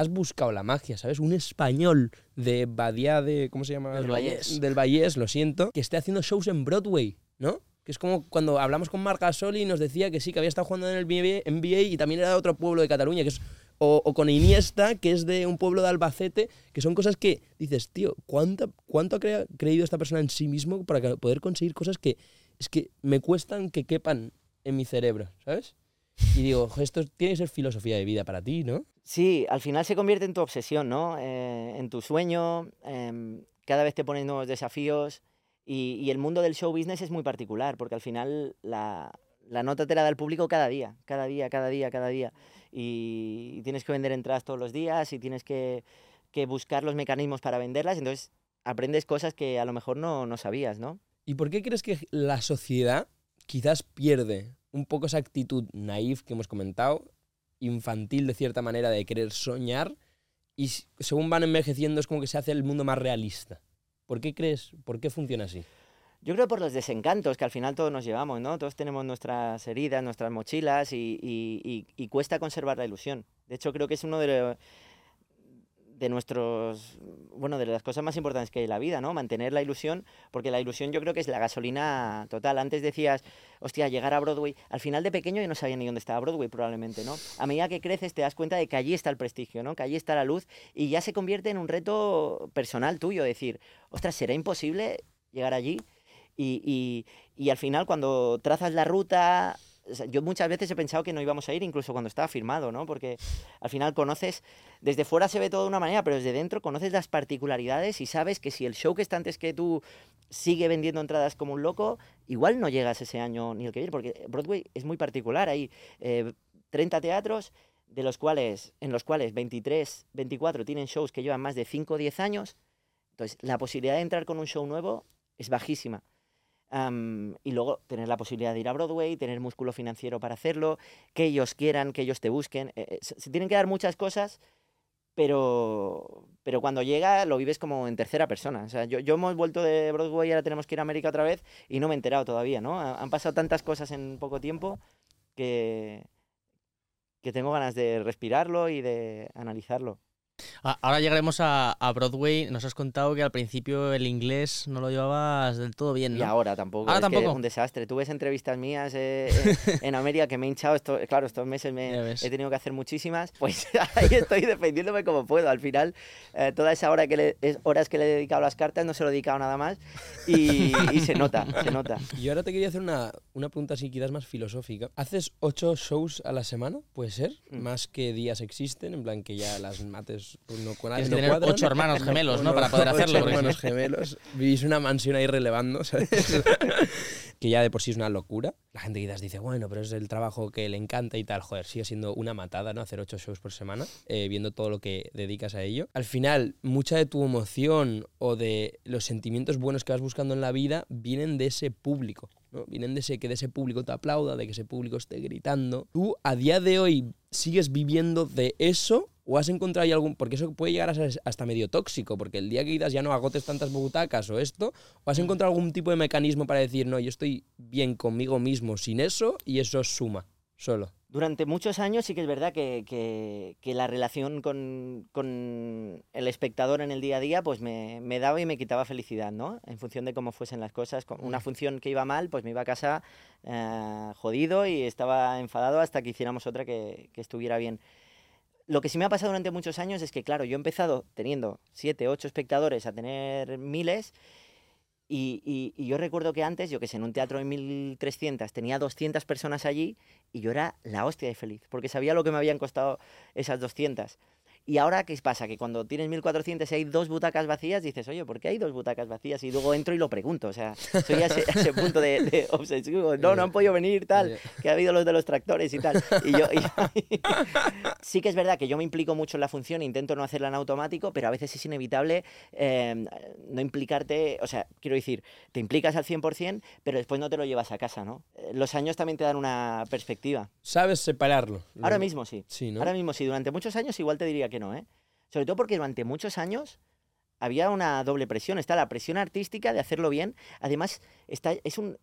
has buscado la magia, ¿sabes? Un español de Badía de. ¿Cómo se llama? Del Vallés. Del Vallés, lo siento. Que esté haciendo shows en Broadway, ¿no? Que es como cuando hablamos con Marc Gasol y nos decía que sí, que había estado jugando en el NBA, y también era de otro pueblo de Cataluña, que es. O, o con Iniesta, que es de un pueblo de Albacete, que son cosas que dices, tío, ¿cuánta, ¿cuánto ha creído esta persona en sí mismo para poder conseguir cosas que es que me cuestan que quepan en mi cerebro, ¿sabes? Y digo, "Jo, esto tiene que ser filosofía de vida para ti, ¿no? Sí, al final se convierte en tu obsesión, ¿no? Eh, en tu sueño, em, cada vez te pones nuevos desafíos y, y el mundo del show business es muy particular porque al final la, la nota te la da el público cada día, cada día, cada día, cada día. Y, y tienes que vender entradas todos los días y tienes que, que buscar los mecanismos para venderlas, entonces aprendes cosas que a lo mejor no, no sabías, ¿no? ¿Y por qué crees que la sociedad quizás pierde un poco esa actitud naif que hemos comentado, infantil de cierta manera de querer soñar, y según van envejeciendo es como que se hace el mundo más realista? ¿Por qué crees? ¿Por qué funciona así? Yo creo por los desencantos que al final todos nos llevamos, ¿no? Todos tenemos nuestras heridas, nuestras mochilas y, y- y- y cuesta conservar la ilusión. De hecho, creo que es uno de, lo- de nuestros, bueno, de las cosas más importantes que hay en la vida, ¿no? Mantener la ilusión, porque la ilusión yo creo que es la gasolina total. Antes decías, hostia, llegar a Broadway. Al final de pequeño yo no sabía ni dónde estaba Broadway, probablemente, ¿no? A medida que creces te das cuenta de que allí está el prestigio, ¿no? Que allí está la luz y ya se convierte en un reto personal tuyo, decir, ostras, ¿será imposible llegar allí? Y, y- y al final cuando trazas la ruta, yo muchas veces he pensado que no íbamos a ir, incluso cuando estaba firmado, ¿no? Porque al final conoces, desde fuera se ve todo de una manera, pero desde dentro conoces las particularidades y sabes que si el show que está antes que tú sigue vendiendo entradas como un loco, igual no llegas ese año ni el que viene, porque Broadway es muy particular. Hay eh, 30 teatros, de los cuales, en los cuales 23, 24 tienen shows que llevan más de 5 o 10 años. Entonces, la posibilidad de entrar con un show nuevo es bajísima. Y luego tener la posibilidad de ir a Broadway, tener músculo financiero para hacerlo, que ellos quieran, que ellos te busquen. eh, eh, se, tienen que dar muchas cosas, pero, pero cuando llega lo vives como en tercera persona. O sea, yo, yo hemos vuelto de Broadway y ahora tenemos que ir a América otra vez y no me he enterado todavía, ¿no? Ha- Han pasado tantas cosas en poco tiempo que, que tengo ganas de respirarlo y de analizarlo. Ahora llegaremos a, a Broadway. Nos has contado que al principio el inglés no lo llevabas del todo bien, Y ¿no? ahora tampoco. Ahora es que tampoco. es un desastre. Tú ves entrevistas mías eh, en, en América que me he hinchado. Esto, claro, estos meses me, he tenido que hacer muchísimas. Pues ahí estoy defendiéndome como puedo. Al final, eh, toda esa hora que le, es- horas que le he dedicado a las cartas no se lo he dedicado nada más. Y, y se nota, se nota. Y ahora te quería hacer una, una pregunta así quizás más filosófica. ¿Haces ocho shows a la semana? ¿Puede ser? Mm. Más que días existen, en plan que ya las mates pues, no, con Tienes no que tener cuadran. ocho hermanos gemelos, ¿no? Para poder ocho hacerlo. no- hermanos gemelos. Vivís una mansión ahí relevando, ¿sabes? que ya de por sí es una locura. La gente quizás dice, bueno, pero es el trabajo que le encanta y tal. Joder, sigue siendo una matada, ¿no? Hacer ocho shows por semana, eh, viendo todo lo que dedicas a ello. Al final, mucha de tu emoción o de los sentimientos buenos que vas buscando en la vida vienen de ese público, ¿no? Vienen de ese que de ese público te aplauda, de que ese público esté gritando. ¿Tú a día de hoy sigues viviendo de eso ¿O has encontrado ahí algún.? Porque eso puede llegar a ser hasta medio tóxico, porque el día que quizás ya no agotes tantas butacas o esto, ¿o has encontrado algún tipo de mecanismo para decir, no, yo estoy bien conmigo mismo sin eso y eso suma solo? Durante muchos años sí que es verdad que, que- que la relación con, con el espectador en el día a día pues me, me daba y me quitaba felicidad, ¿no? En función de cómo fuesen las cosas. Con Una función que iba mal, pues me iba a casa eh, jodido y estaba enfadado hasta que hiciéramos otra que, que estuviera bien. Lo que sí me ha pasado durante muchos años es que, claro, yo he empezado teniendo siete, ocho espectadores a tener miles y yo recuerdo que antes, yo que sé, en un teatro de 1300 tenía 200 personas allí y yo era la hostia de feliz, porque sabía lo que me habían costado esas 200. Y ahora, ¿qué pasa? Que cuando tienes 1400 y hay dos butacas vacías, dices, oye, ¿por qué hay dos butacas vacías? Y luego entro y lo pregunto. O sea, soy a ese, a ese punto de, de obsesivo. No, no han podido venir, tal, que ha habido los de los tractores y tal. Y yo, y sí que es verdad que yo me implico mucho en la función, intento no hacerla en automático, pero a veces es inevitable eh, no implicarte, o sea, quiero decir, te implicas al 100%, pero después no te lo llevas a casa, ¿no? Eh, Los años también te dan una perspectiva. ¿Sabes separarlo? Ahora mismo sí. Sí, ¿no? Ahora mismo sí. Durante muchos años igual te diría que no, ¿eh? Sobre todo porque durante muchos años había una doble presión. Está la presión artística de hacerlo bien. Además, está, es un,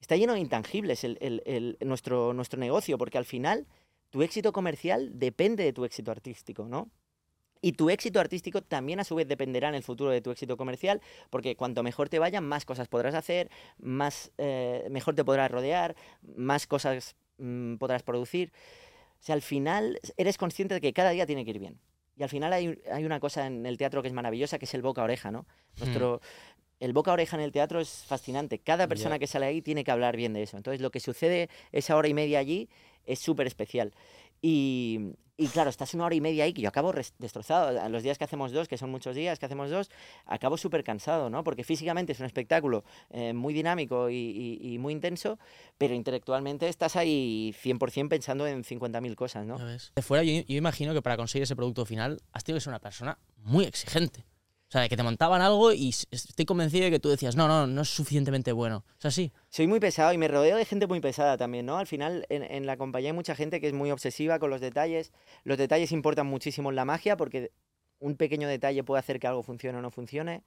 está lleno de intangibles el, el- nuestro, nuestro negocio, porque al final tu éxito comercial depende de tu éxito artístico, ¿no? Y tu éxito artístico también a su vez dependerá en el futuro de tu éxito comercial, porque cuanto mejor te vaya, más cosas podrás hacer, más, eh, mejor te podrás rodear, más cosas mm, podrás producir. O sea, al final eres consciente de que cada día tiene que ir bien. Y al final hay, hay una cosa en el teatro que es maravillosa, que es el boca a oreja, ¿no? Nuestro, El boca a oreja en el teatro es fascinante. Cada persona que sale ahí tiene que hablar bien de eso. Entonces, lo que sucede esa hora y media allí es súper especial. Y, y claro, estás una hora y media ahí que yo acabo destrozado. Los días que hacemos dos, que son muchos días que hacemos dos, acabo súper cansado, ¿no? Porque físicamente es un espectáculo eh, muy dinámico y, muy intenso, pero intelectualmente estás ahí 100% pensando en 50.000 cosas, ¿no? De fuera, yo, yo imagino que para conseguir ese producto final has tenido que ser una persona muy exigente. O sea, de que te montaban algo y estoy convencido de que tú decías, no, no, no es suficientemente bueno. O sea, sí. Soy muy pesado y me rodeo de gente muy pesada también, ¿no? Al final, en, en la compañía hay mucha gente que es muy obsesiva con los detalles. Los detalles importan muchísimo en la magia porque un pequeño detalle puede hacer que algo funcione o no funcione.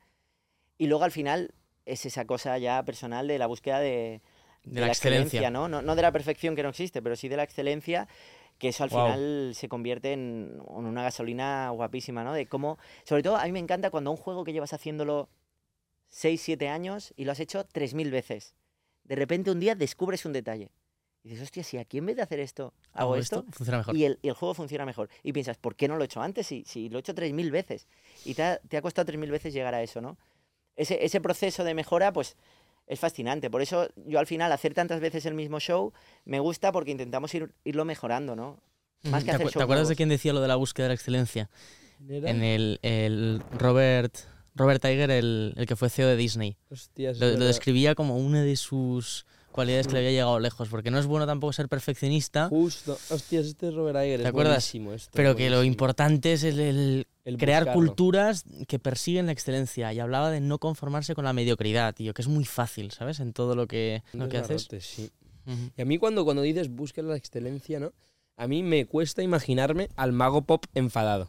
Y luego al final es esa cosa ya personal de la búsqueda de, De la excelencia. ¿no? ¿no? No de la perfección que no existe, pero sí de la excelencia, que eso al final se convierte en, en una gasolina guapísima, ¿no? De cómo, sobre todo a mí me encanta cuando un juego que llevas haciéndolo 6, 7 años y lo has hecho 3.000 veces. De repente un día descubres un detalle. Y dices, hostia, si aquí en vez de hacer esto, hago esto, funciona mejor. y el, y el juego funciona mejor. Y piensas, ¿por qué no lo he hecho antes? Si, si lo he hecho 3.000 veces. Y te ha, te ha costado 3.000 veces llegar a eso, ¿no? Ese, ese proceso de mejora, pues, es fascinante. Por eso yo al final hacer tantas veces el mismo show me gusta porque intentamos ir, irlo mejorando, ¿no? Más que ¿Te, hacer acu- te acuerdas de quién decía lo de la búsqueda de la excelencia? ¿Era? En el, el Robert, Robert Tiger, el, el que fue CEO de Disney. Hostias, Lo, lo describía como una de sus cualidades que le había llegado lejos, porque no es bueno tampoco ser perfeccionista, Justo. Hostias, este es Robert Iger. ¿Te es acuerdas? buenísimo esto, pero que lo importante es el, el El crear buscarlo. culturas que persiguen la excelencia. Y hablaba de no conformarse con la mediocridad, tío, que es muy fácil, ¿sabes? En todo lo que, lo que haces. sí. Ujú. Y a mí cuando, cuando dices busca la excelencia, ¿no? A mí me cuesta imaginarme al mago pop enfadado.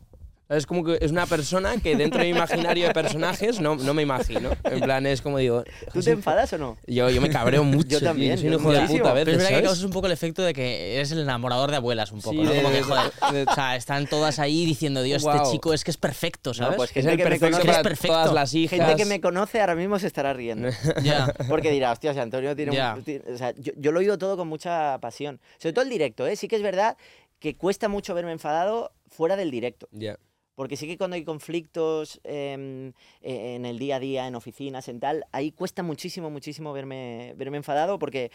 Es como que es una persona que dentro de mi imaginario de personajes no, no me imagino. En plan, es como digo... ¿Tú te enfadas o no? Yo, yo me cabreo mucho. Yo tío, también, soy un hijo de puta a Pero es verdad que causas un poco el efecto de que eres el enamorador de abuelas, un poco, Sí, ¿no? Como que, joder, de- o sea, están todas ahí diciendo, Dios, Guau. este chico es que es perfecto, ¿sabes? pues Es gente el que me perfecto conoce- Eres para perfecto. todas las hijas. Gente que me conoce ahora mismo se estará riendo. Ya. Porque dirá, hostia, si Antonio tiene Ya. un... O sea, yo, yo lo he oído todo con mucha pasión. Sobre todo el directo, ¿eh? Sí que es verdad que cuesta mucho verme enfadado fuera del directo. Ya. Porque sí que cuando hay conflictos em, eh, en el día a día, en oficinas, en tal, ahí cuesta muchísimo, muchísimo verme, verme enfadado porque,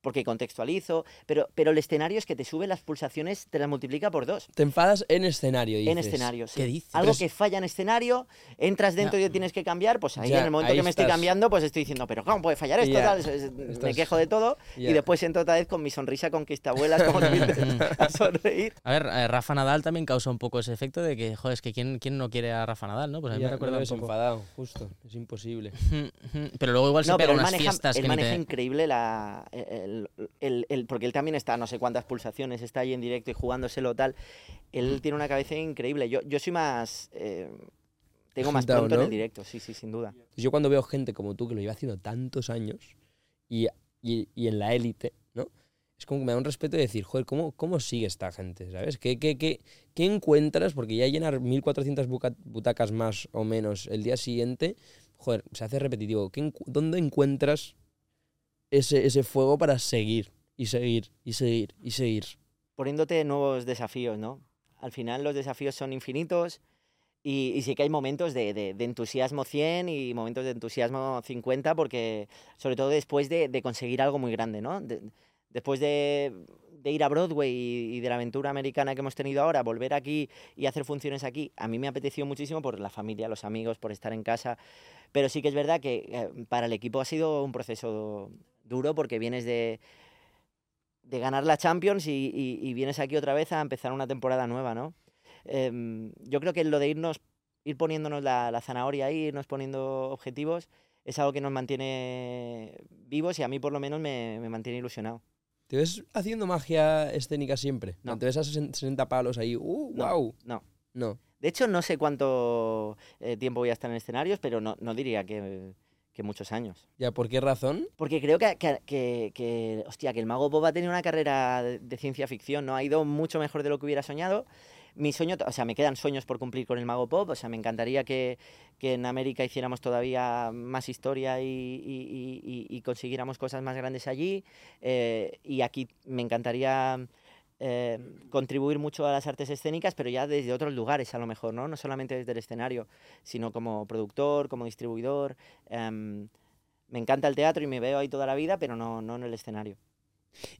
porque contextualizo. Pero, pero el escenario es que te sube las pulsaciones, te las multiplica por dos. Te enfadas en escenario, En dices. escenario, sí. ¿Qué dices? Algo es- que falla en escenario, entras dentro y tienes que cambiar, pues ahí Ya, en el momento que me estoy cambiando, pues estoy diciendo, pero ¿cómo puede fallar esto? Tal, es- es- Me quejo de todo Ya. y después entro otra vez con mi sonrisa conquistabuelas, como tú dices, a sonreír. A ver, eh, Rafa Nadal también causa un poco ese efecto de que, joder, es que ¿quién, quién no quiere a Rafa Nadal, no? Pues a mí Ya, me recuerda no un poco. enfadado, justo. Es imposible. Pero luego igual se No, pega pero él unas maneja, fiestas él que maneja te... increíble la, el, el- el- porque él también está, no sé cuántas pulsaciones, está ahí en directo y jugándoselo tal. Él tiene una cabeza increíble. Yo, yo soy más... eh, tengo más pronto en el directo, sí, sí, sin duda. Yo cuando veo gente como tú que lo lleva haciendo tantos años y, y- y en la élite, ¿no? Es como que me da un respeto de decir, joder, ¿cómo, cómo sigue esta gente? ¿Sabes? ¿Qué, qué, qué, qué encuentras? Porque ya llenar 1.400 buca- butacas más o menos el día siguiente, joder, se hace repetitivo. ¿Qué encu- ¿Dónde encuentras ese, ese fuego para seguir y seguir y seguir y seguir? Poniéndote nuevos desafíos, ¿no? Al final los desafíos son infinitos y, y sí que hay momentos de, de- de entusiasmo 100 y momentos de entusiasmo 50 porque sobre todo después de, de conseguir algo muy grande, ¿no? De- después de, de ir a Broadway y, y de la aventura americana que hemos tenido ahora, volver aquí y hacer funciones aquí, a mí me ha apetecido muchísimo por la familia, los amigos, por estar en casa, pero sí que es verdad que eh, para el equipo ha sido un proceso duro porque vienes de, de ganar la Champions y, y- y vienes aquí otra vez a empezar una temporada nueva, ¿no? Em, yo creo que lo de irnos, ir poniéndonos la, la zanahoria ahí, irnos poniendo objetivos, es algo que nos mantiene vivos y a mí por lo menos me, me mantiene ilusionado. ¿Te ves haciendo magia escénica siempre? No. ¿Te ves a 60 palos ahí? ¡Uh, No, wow! No. No. De hecho, no sé cuánto eh, tiempo voy a estar en escenarios, pero no, no diría que, que muchos años. ¿Ya por qué razón? Porque creo que, que, que- que, hostia, que el mago Bob ha tenido una carrera de, de ciencia ficción, ¿no? Ha ido mucho mejor de lo que hubiera soñado. Mi sueño, o sea, me quedan sueños por cumplir con el mago Pop, o sea, me encantaría que, que en América hiciéramos todavía más historia y, y- y- y- y consiguiéramos cosas más grandes allí. eh, y aquí me encantaría eh, contribuir mucho a las artes escénicas, pero ya desde otros lugares a lo mejor, ¿no? No solamente desde el escenario, sino como productor, como distribuidor. em, me encanta el teatro y me veo ahí toda la vida, pero no, no en el escenario.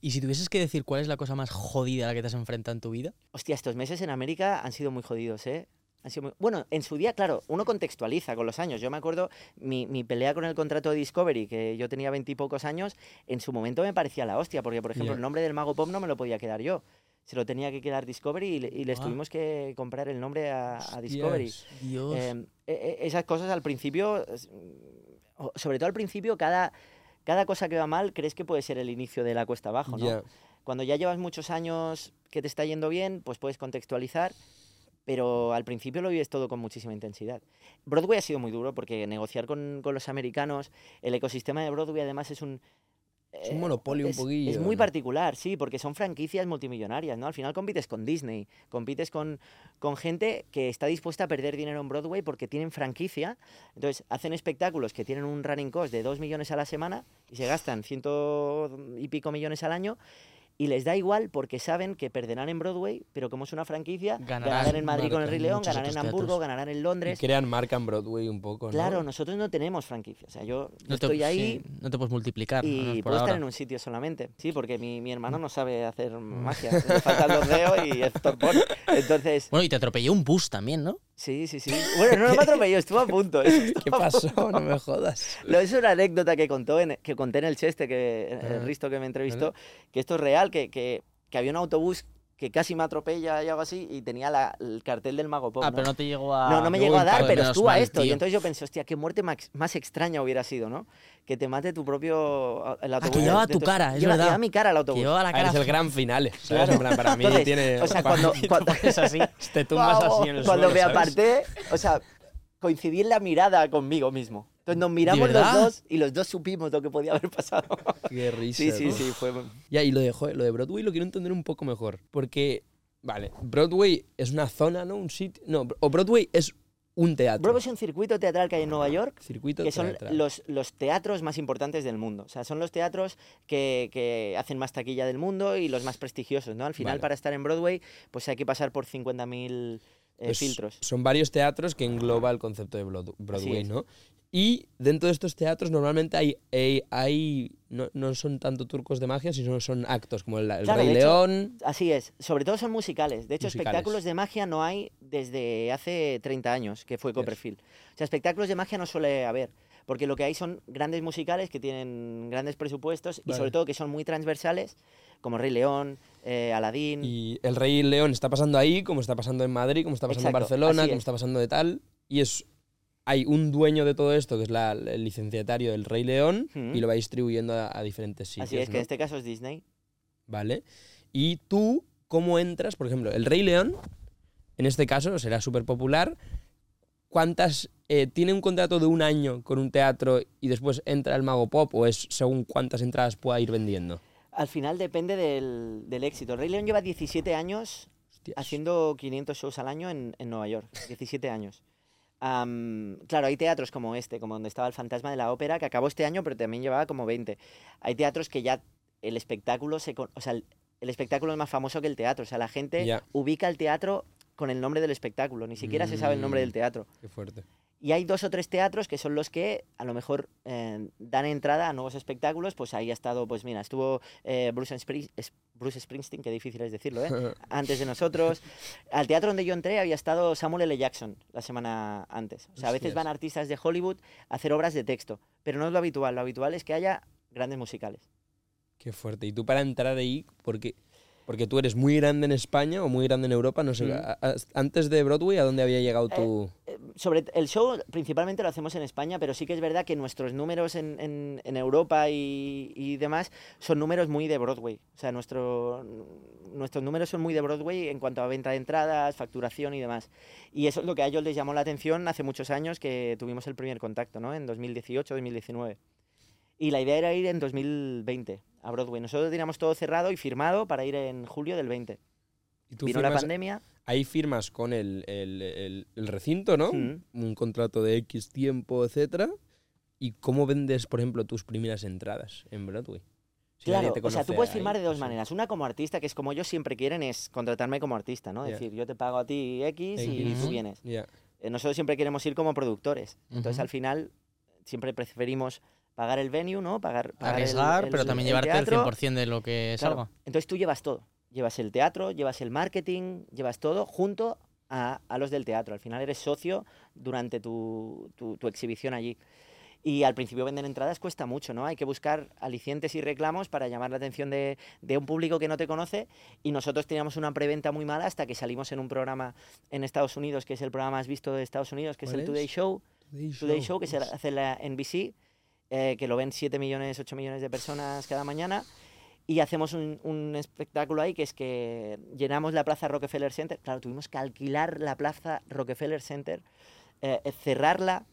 Y si tuvieses que decir cuál es la cosa más jodida a la que te has enfrentado en tu vida, Hostia, estos meses en América han sido muy jodidos, ¿eh? Han sido muy- Bueno, en su día, claro, uno contextualiza con los años. Yo me acuerdo mi, mi pelea con el contrato de Discovery, que yo tenía veintipocos años, en su momento me parecía la hostia, porque, por ejemplo, el nombre del Mago Pop no me lo podía quedar yo. Se lo tenía que quedar Discovery y, le- y les Ah. tuvimos que comprar el nombre a, a Discovery. Hostias. Dios. Eh, esas cosas al principio, sobre todo al principio, cada, cada cosa que va mal crees que puede ser el inicio de la cuesta abajo, ¿no? Cuando ya llevas muchos años que te está yendo bien, pues puedes contextualizar, pero al principio lo vives todo con muchísima intensidad. Broadway ha sido muy duro porque negociar con, con los americanos, el ecosistema de Broadway además es un... Es un eh, monopolio un es- poquillo, Es muy ¿no? particular, sí, porque son franquicias multimillonarias, ¿no? Al final compites con Disney, compites con, con gente que está dispuesta a perder dinero en Broadway porque tienen franquicia. Entonces, hacen espectáculos que tienen un running cost de 2 millones a la semana y se gastan ciento y pico millones al año. Y les da igual porque saben que perderán en Broadway, pero como es una franquicia, Ganarán ganarán, en Madrid con el Rey León, ganarán en Hamburgo, teatros. ganarán en Y Londres. crean marca en Broadway un poco, ¿no? Claro, nosotros no tenemos franquicia. O sea, yo, yo No te, estoy ahí sí, no te puedes multiplicar. y por puedo estar en un sitio solamente. Sí, porque mi, mi hermano no sabe hacer magia. Le faltan los dedos y es torpón. Entonces, Bueno, y te atropelló un bus también, ¿no? Sí, sí, sí. Bueno, no me atropelló, estuvo a punto. estuvo ¿Qué pasó? punto. No me jodas. Lo- Es una anécdota que, contó en, que conté en el Cheste, que, en el Ah, Risto que me entrevistó, que esto es real, que, que, que había un autobús que casi me atropella y algo así, y tenía la- el cartel del Mago Pop. Ah, ¿no? pero no te llegó a. No, no me llegó a dar, pero estuvo a esto. Y entonces yo pensé, hostia, qué muerte más extraña hubiera sido, ¿no? Que te mate tu propio. El autobús Ah, llevaba de tu tus- cara, es lleva, verdad. lleva mi cara al Que autobús. llevaba la Ah, cara. eres el gran final, ¿sabes? Claro. Plan, para mí Entonces, tiene... o sea, cuando, cuando, Es así. Te tumbas así en el cuando suelo, me ¿sabes? aparté, o sea, coincidí en la mirada conmigo mismo. Entonces nos miramos los dos y los dos supimos lo que podía haber pasado. Qué risa, Sí, sí, ¿no? sí, fue... Ya, y lo de, lo de Broadway lo quiero entender un poco mejor. Porque, vale, Broadway es una zona, ¿no? Un sitio... No, o Broadway es un teatro. Broadway es un circuito teatral que hay en Nueva York Circuito que son los, los teatros más importantes del mundo. O sea, son los teatros que, que hacen más taquilla del mundo y los más prestigiosos, ¿no? Al final, Vale. para estar en Broadway, pues hay que pasar por 50.000 eh, Pues filtros. Son varios teatros que engloba el concepto de Broad- Broadway. ¿no? Y dentro de estos teatros normalmente hay, hay, hay- no, no son tanto turcos de magia, sino son actos como el, el Claro, Rey hecho, León. Así es, sobre todo son musicales. De hecho, Musicales. espectáculos de magia no hay desde hace 30 años, que fue Copperfield. O sea, espectáculos de magia no suele haber, porque lo que hay son grandes musicales que tienen grandes presupuestos y sobre todo que son muy transversales, como Rey León, eh, Aladín. Y el Rey León está pasando ahí, como está pasando en Madrid, como está pasando Exacto, en Barcelona, así como es. está pasando de tal. Y es hay un dueño de todo esto, que es la- el licenciatario del Rey León, y lo va distribuyendo a, a diferentes sitios. Así es, que en este caso es Disney. ¿Vale? Y tú, ¿cómo entras? Por ejemplo, el Rey León, en este caso, será súper popular. ¿Cuántas... eh, ¿Tiene un contrato de un año con un teatro y después entra el Mago Pop o es según cuántas entradas pueda ir vendiendo? Al final depende del, del éxito. El Rey León lleva 17 años Hostias. haciendo 500 shows al año en, en Nueva York. 17 años. Am, claro, hay teatros como este, como donde estaba el Fantasma de la Ópera, que acabó este año, pero también llevaba como 20. Hay teatros que ya el espectáculo se... O sea, el, el espectáculo es más famoso que el teatro. O sea, la gente ubica el teatro con el nombre del espectáculo. Ni siquiera se sabe el nombre Mm. del teatro. Qué fuerte. Y hay dos o tres teatros que son los que a lo mejor eh, dan entrada a nuevos espectáculos. Pues ahí ha estado, pues mira, estuvo eh, Bruce, Spring- Bruce Springsteen, que difícil es decirlo, ¿eh? antes de nosotros. Al teatro donde yo entré había estado Samuel L. Jackson la semana antes. O sea, a veces van artistas de Hollywood a hacer obras de texto, pero no es lo habitual. Lo habitual es que haya grandes musicales. Qué fuerte. Y tú para entrar ahí, porque, porque tú eres muy grande en España o muy grande en Europa, no sé, Mm. a- a- antes de Broadway, ¿a dónde había llegado tu...? Eh, sobre el show principalmente lo hacemos en España, pero sí que es verdad que nuestros números en, en- en Europa y, y demás son números muy de Broadway. O sea, nuestro, nuestros números son muy de Broadway en cuanto a venta de entradas, facturación y demás. Y eso es lo que a ellos les llamó la atención hace muchos años que tuvimos el primer contacto, ¿no? En 2018, 2019. Y la idea era ir en 2020 a Broadway. Nosotros teníamos todo cerrado y firmado para ir en julio del 20. y tú Vino la firmas- pandemia. Ahí firmas con el, el- el- el recinto, ¿no? Mm. Un contrato de X tiempo, etcétera. ¿Y cómo vendes, por ejemplo, tus primeras entradas en Broadway? Si Claro, o sea, tú puedes ahí, firmar de dos maneras. Una como artista, que es como ellos siempre quieren, es contratarme como artista, ¿no? Es decir, yo te pago a ti X y X. tú vienes. Eh, Nosotros siempre queremos ir como productores. Entonces, al final, siempre preferimos pagar el venue, ¿no? Pagar, pagar el- Arriesgar, el- pero también el llevarte teatro. el 100% de lo que Claro. salga. Entonces tú llevas todo. Llevas el teatro, llevas el marketing, llevas todo junto a, a los del teatro. Al final eres socio durante tu, tu- tu exhibición allí. Y al principio vender entradas cuesta mucho, ¿no? Hay que buscar alicientes y reclamos para llamar la atención de, de un público que no te conoce. Y nosotros teníamos una preventa muy mala hasta que salimos en un programa en Estados Unidos, que es el programa más visto de Estados Unidos, que es ¿Cuál el Today? Show. Today Today Show, Show, que se hostia. hace en la NBC, eh, que lo ven 7 millones, 8 millones de personas cada mañana. Y hacemos un, espectáculo ahí que es que llenamos la plaza Rockefeller Center. Claro, tuvimos que alquilar la plaza Rockefeller Center, eh, cerrarla,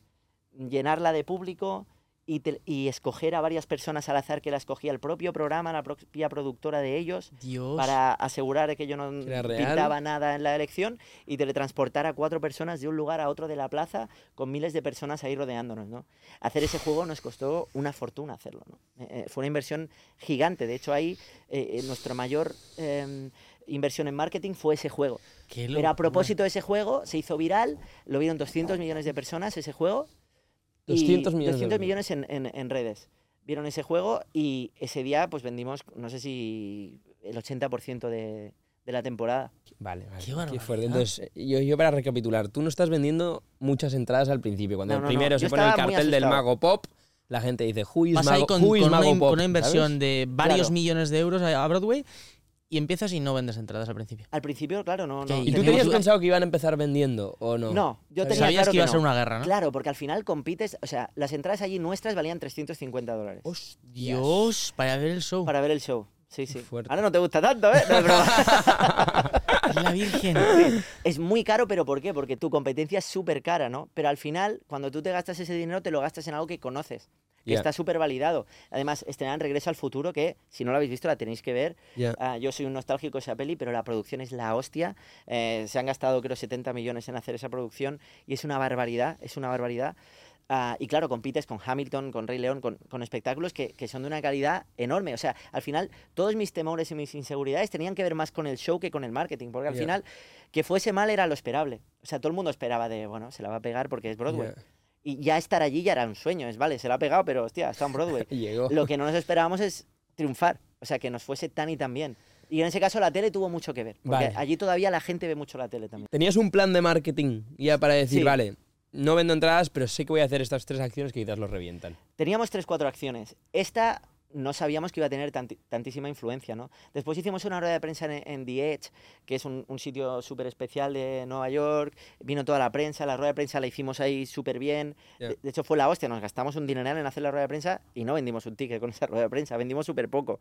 llenarla de público y, te- y escoger a varias personas al azar que la escogía el propio programa, la propia productora de ellos, Dios. para asegurar que yo no pintaba nada en la elección y teletransportar a cuatro personas de un lugar a otro de la plaza con miles de personas ahí rodeándonos, ¿no? Hacer ese juego nos costó una fortuna hacerlo, ¿no? Eh, eh, fue una inversión gigante, de hecho ahí eh, eh, nuestra mayor em, inversión en marketing fue ese juego. Pero a propósito de ese juego, se hizo viral, lo vieron 200 millones de personas ese juego. Y 200 millones de 200 euros. millones en, en- en redes. Vieron ese juego y ese día pues vendimos, no sé si el 80% de, de la temporada. Vale, vale. Qué Qué, fuerte. Entonces, yo, yo para recapitular, tú no estás vendiendo muchas entradas al principio. Cuando No, no, no. primero Yo se pone el cartel del. Mago Pop, la gente dice, who is Vas ahí Mago, con, who is con una, Mago in- Pop? con una inversión ¿sabes? de varios Claro. millones de euros a Broadway y empiezas y no vendes entradas al principio. Al principio, claro, no. No y ¿Y tú tenías pensado que iban a empezar vendiendo o no? No, yo tenía Sabías claro que iba a no. ser una guerra, ¿no? Claro, porque al final compites, o sea, las entradas allí nuestras valían 350 dólares Dios, para ver el show. para ver el show. Sí, sí. fuerte. Ahora no te gusta tanto, ¿eh? No, es broma. La Virgen. es muy caro, pero ¿por qué? Porque tu competencia es súper cara, ¿no? Pero al final, cuando tú te gastas ese dinero, te lo gastas en algo que conoces, que Ya. está súper validado. Además, estrenan Regreso al Futuro, que si no lo habéis visto, la tenéis que ver. Ya. Ah, yo soy un nostálgico de esa peli, pero la producción es la hostia. Eh, se han gastado, creo, 70 millones en hacer esa producción y es una barbaridad, es una barbaridad. Ah, y claro, compites con Hamilton, con Rey León, con, con espectáculos que, que son de una calidad enorme. O sea, al final, todos mis temores y mis inseguridades tenían que ver más con el show que con el marketing, porque al Ya. final, que fuese mal era lo esperable. O sea, todo el mundo esperaba de, bueno, se la va a pegar porque es Broadway. Ya. Y ya estar allí ya era un sueño, es vale, se la ha pegado, pero hostia, está en Broadway. Llegó. Lo que no nos esperábamos es triunfar, o sea, que nos fuese tan y tan bien. Y en ese caso la tele tuvo mucho que ver, porque Vale. allí todavía la gente ve mucho la tele también. Tenías un plan de marketing ya para decir, Sí. vale, no vendo entradas, pero sé que voy a hacer estas tres acciones que quizás los revientan. Teníamos tres, cuatro acciones. Esta no sabíamos que iba a tener tanti- tantísima influencia, ¿no? Después hicimos una rueda de prensa en, en The Edge, que es un, un sitio súper especial de Nueva York. Vino toda la prensa, la rueda de prensa la hicimos ahí súper bien. De, de hecho, fue la hostia, nos gastamos un dineral en hacer la rueda de prensa y no vendimos un ticket con esa rueda de prensa, vendimos súper poco.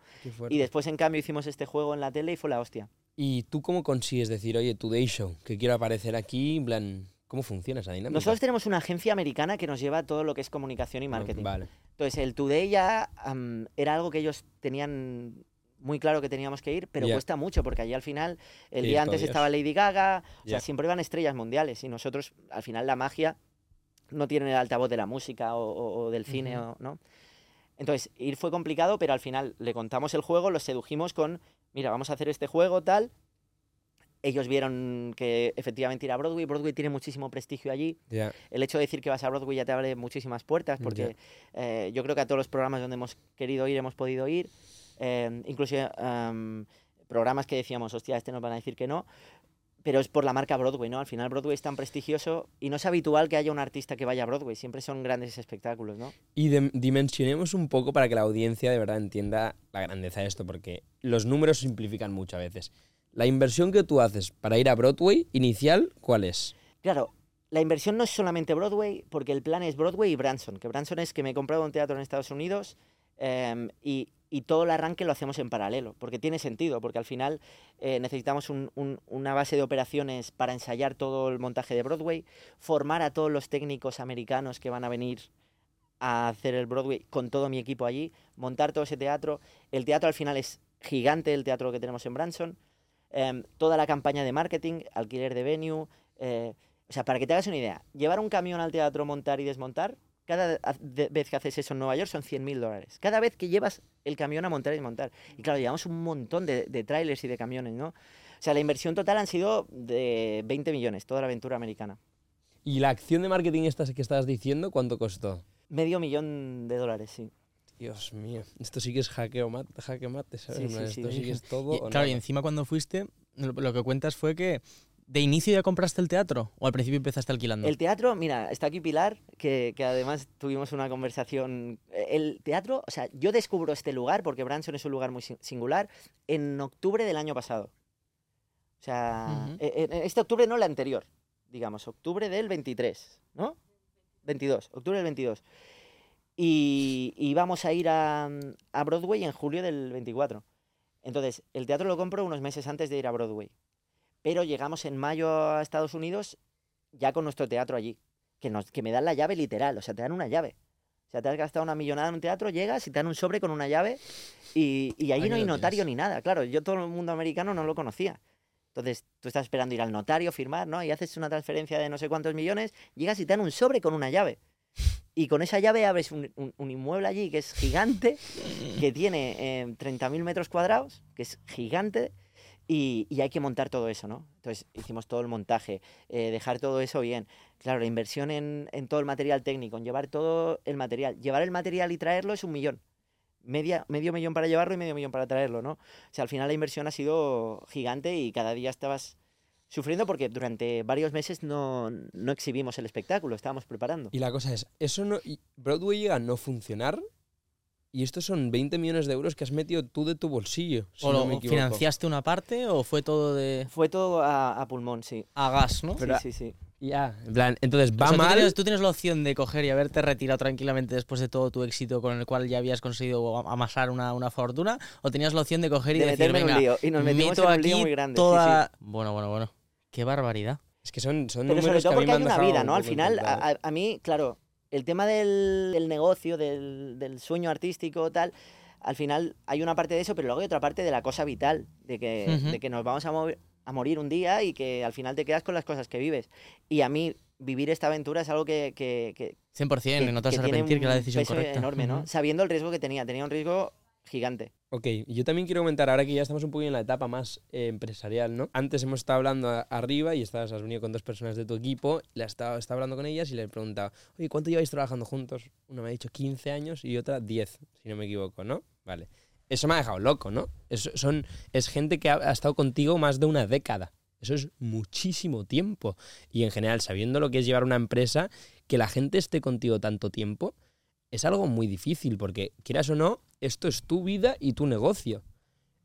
Y después, en cambio, hicimos este juego en la tele y fue la hostia. ¿Y tú cómo consigues decir, oye, Today Show, que quiero aparecer aquí, en plan, ¿cómo funciona esa dinámica? Nosotros tenemos una agencia americana que nos lleva todo lo que es comunicación y Ah, marketing. Vale. Entonces, el Today ya am, era algo que ellos tenían muy claro que teníamos que ir, pero Ya. cuesta mucho porque allí al final, el Sí, día antes todavía estaba Lady Gaga, o sea, siempre van estrellas mundiales y nosotros, al final, la magia no tiene el altavoz de la música o, o- o del cine, o- ¿no? Entonces, ir fue complicado, pero al final le contamos el juego, los sedujimos con, mira, vamos a hacer este juego, tal. Ellos vieron que efectivamente ir a Broadway, Broadway tiene muchísimo prestigio allí, Ya. el hecho de decir que vas a Broadway ya te abre muchísimas puertas, porque eh, yo creo que a todos los programas donde hemos querido ir hemos podido ir, eh, incluso em, programas que decíamos, hostia, este nos van a decir que no, pero es por la marca Broadway, ¿no? Al final Broadway es tan prestigioso y no es habitual que haya un artista que vaya a Broadway, siempre son grandes espectáculos, ¿no? Y dimensionemos un poco para que la audiencia de verdad entienda la grandeza de esto, porque los números simplifican mucho a veces. La inversión que tú haces para ir a Broadway inicial, ¿cuál es? Claro, la inversión no es solamente Broadway, porque el plan es Broadway y Branson, que Branson es que me he comprado un teatro en Estados Unidos em, y, todo el arranque lo hacemos en paralelo, porque tiene sentido, porque al final eh, necesitamos un- un- una base de operaciones para ensayar todo el montaje de Broadway, formar a todos los técnicos americanos que van a venir a hacer el Broadway con todo mi equipo allí, montar todo ese teatro. El teatro al final es gigante, el teatro que tenemos en Branson. Em, toda la campaña de marketing, alquiler de venue. eh, o sea, para que te hagas una idea, llevar un camión al teatro, montar y desmontar, cada vez que haces eso en Nueva York son 100.000 dólares. Cada vez que llevas el camión a montar y desmontar. Y claro, llevamos un montón de, de trailers y de camiones, ¿no? O sea, la inversión total han sido de 20 millones, toda la aventura americana. ¿Y la acción de marketing esta que estabas diciendo, cuánto costó? Medio millón de dólares, sí. Dios mío, esto sí que es hackeo mate, jaque mate, ¿sabes? Sí, En plan, sí, sí. esto sí que es todo. Y, claro, y nada. encima cuando fuiste, lo, lo que cuentas fue que de inicio ya compraste el teatro o al principio empezaste alquilando. El teatro, mira, está aquí Pilar, que, que además tuvimos una conversación. El teatro, o sea, yo descubro este lugar, porque Branson es un lugar muy sin- singular, en octubre del año pasado. O sea, Ujú. e- e- este octubre no el anterior, digamos, octubre del 23, ¿no? 22, octubre del 22. Y, y vamos a ir a, a Broadway en julio del 24. Entonces, el teatro lo compro unos meses antes de ir a Broadway. Pero llegamos en mayo a Estados Unidos ya con nuestro teatro allí. Que, nos, que me dan la llave literal, o sea, te dan una llave. O sea, te has gastado una millonada en un teatro, llegas y te dan un sobre con una llave y, y allí no hay notario tienes. ni nada. Claro, yo todo el mundo americano no lo conocía. Entonces, tú estás esperando ir al notario, firmar, ¿no? Y haces una transferencia de no sé cuántos millones, llegas y te dan un sobre con una llave. Y con esa llave abres un, un- inmueble allí que es gigante, que tiene eh, 30.000 metros cuadrados, que es gigante, y, y hay que montar todo eso, ¿no? Entonces hicimos todo el montaje, eh, dejar todo eso bien. Claro, la inversión en, en todo el material técnico, en llevar todo el material. Llevar el material y traerlo es un millón. Media, medio millón para llevarlo y medio millón para traerlo, ¿no? O sea, al final la inversión ha sido gigante y cada día estabas sufriendo porque durante varios meses no, no exhibimos el espectáculo, estábamos preparando. Y la cosa es, eso no. Broadway llega a no funcionar. Y estos son 20 millones de euros que has metido tú de tu bolsillo. Si ¿O no lo me equivoco. financiaste una parte o fue todo de Fue todo a, a pulmón, sí. a gas, no? Pero- sí, sí, sí. Ya, en plan, entonces O va tú, mal. tienes, tú tienes la opción de coger y haberte retirado tranquilamente después de todo tu éxito con el cual ya habías conseguido am- amasar una, una fortuna, o tenías la opción de coger y De decir, meterme en un venga, lío. Y nos metimos meto en un aquí lío muy grande. sí, toda... Bueno, bueno, bueno. Qué barbaridad. Es que son, son Pero sobre todo porque hay una vida, un ¿no? Al final, a, a- mí, claro, el tema del, del negocio, del, del sueño artístico, tal, al final hay una parte de eso, pero luego hay otra parte de la cosa vital, de que, de que nos vamos a, mover- a morir un día y que al final te quedas con las cosas que vives. Y a mí, vivir esta aventura es algo que, que, que, 100%, que- no te vas a arrepentir que la decisión peso correcta. enorme, ¿no? Ujú. Sabiendo el riesgo que tenía. Tenía un riesgo gigante. Ok, y yo también quiero comentar, ahora que ya estamos un poco en la etapa más eh, empresarial, ¿no? Antes hemos estado hablando a- arriba y estabas, has venido con dos personas de tu equipo, le has estado, estado hablando con ellas y le he preguntado, oye, ¿cuánto lleváis trabajando juntos? Una me ha dicho 15 años y otra 10, si no me equivoco, ¿no? Vale. Eso me ha dejado loco, ¿no? Es, son, es gente que ha, estado contigo más de una década. Eso es muchísimo tiempo. Y en general, sabiendo lo que es llevar una empresa, que la gente esté contigo tanto tiempo, es algo muy difícil, porque quieras o no, esto es tu vida y tu negocio.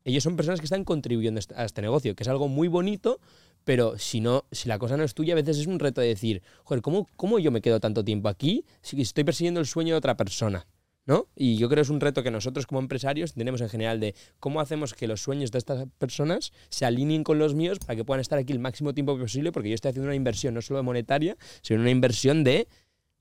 Ellos son personas que están contribuyendo a este negocio, que es algo muy bonito, pero si no, si la cosa no es tuya, a veces es un reto de decir, joder, ¿cómo, cómo yo me quedo tanto tiempo aquí si estoy persiguiendo el sueño de otra persona? ¿No? Y yo creo que es un reto que nosotros como empresarios tenemos en general de cómo hacemos que los sueños de estas personas se alineen con los míos para que puedan estar aquí el máximo tiempo posible, porque yo estoy haciendo una inversión no solo monetaria, sino una inversión de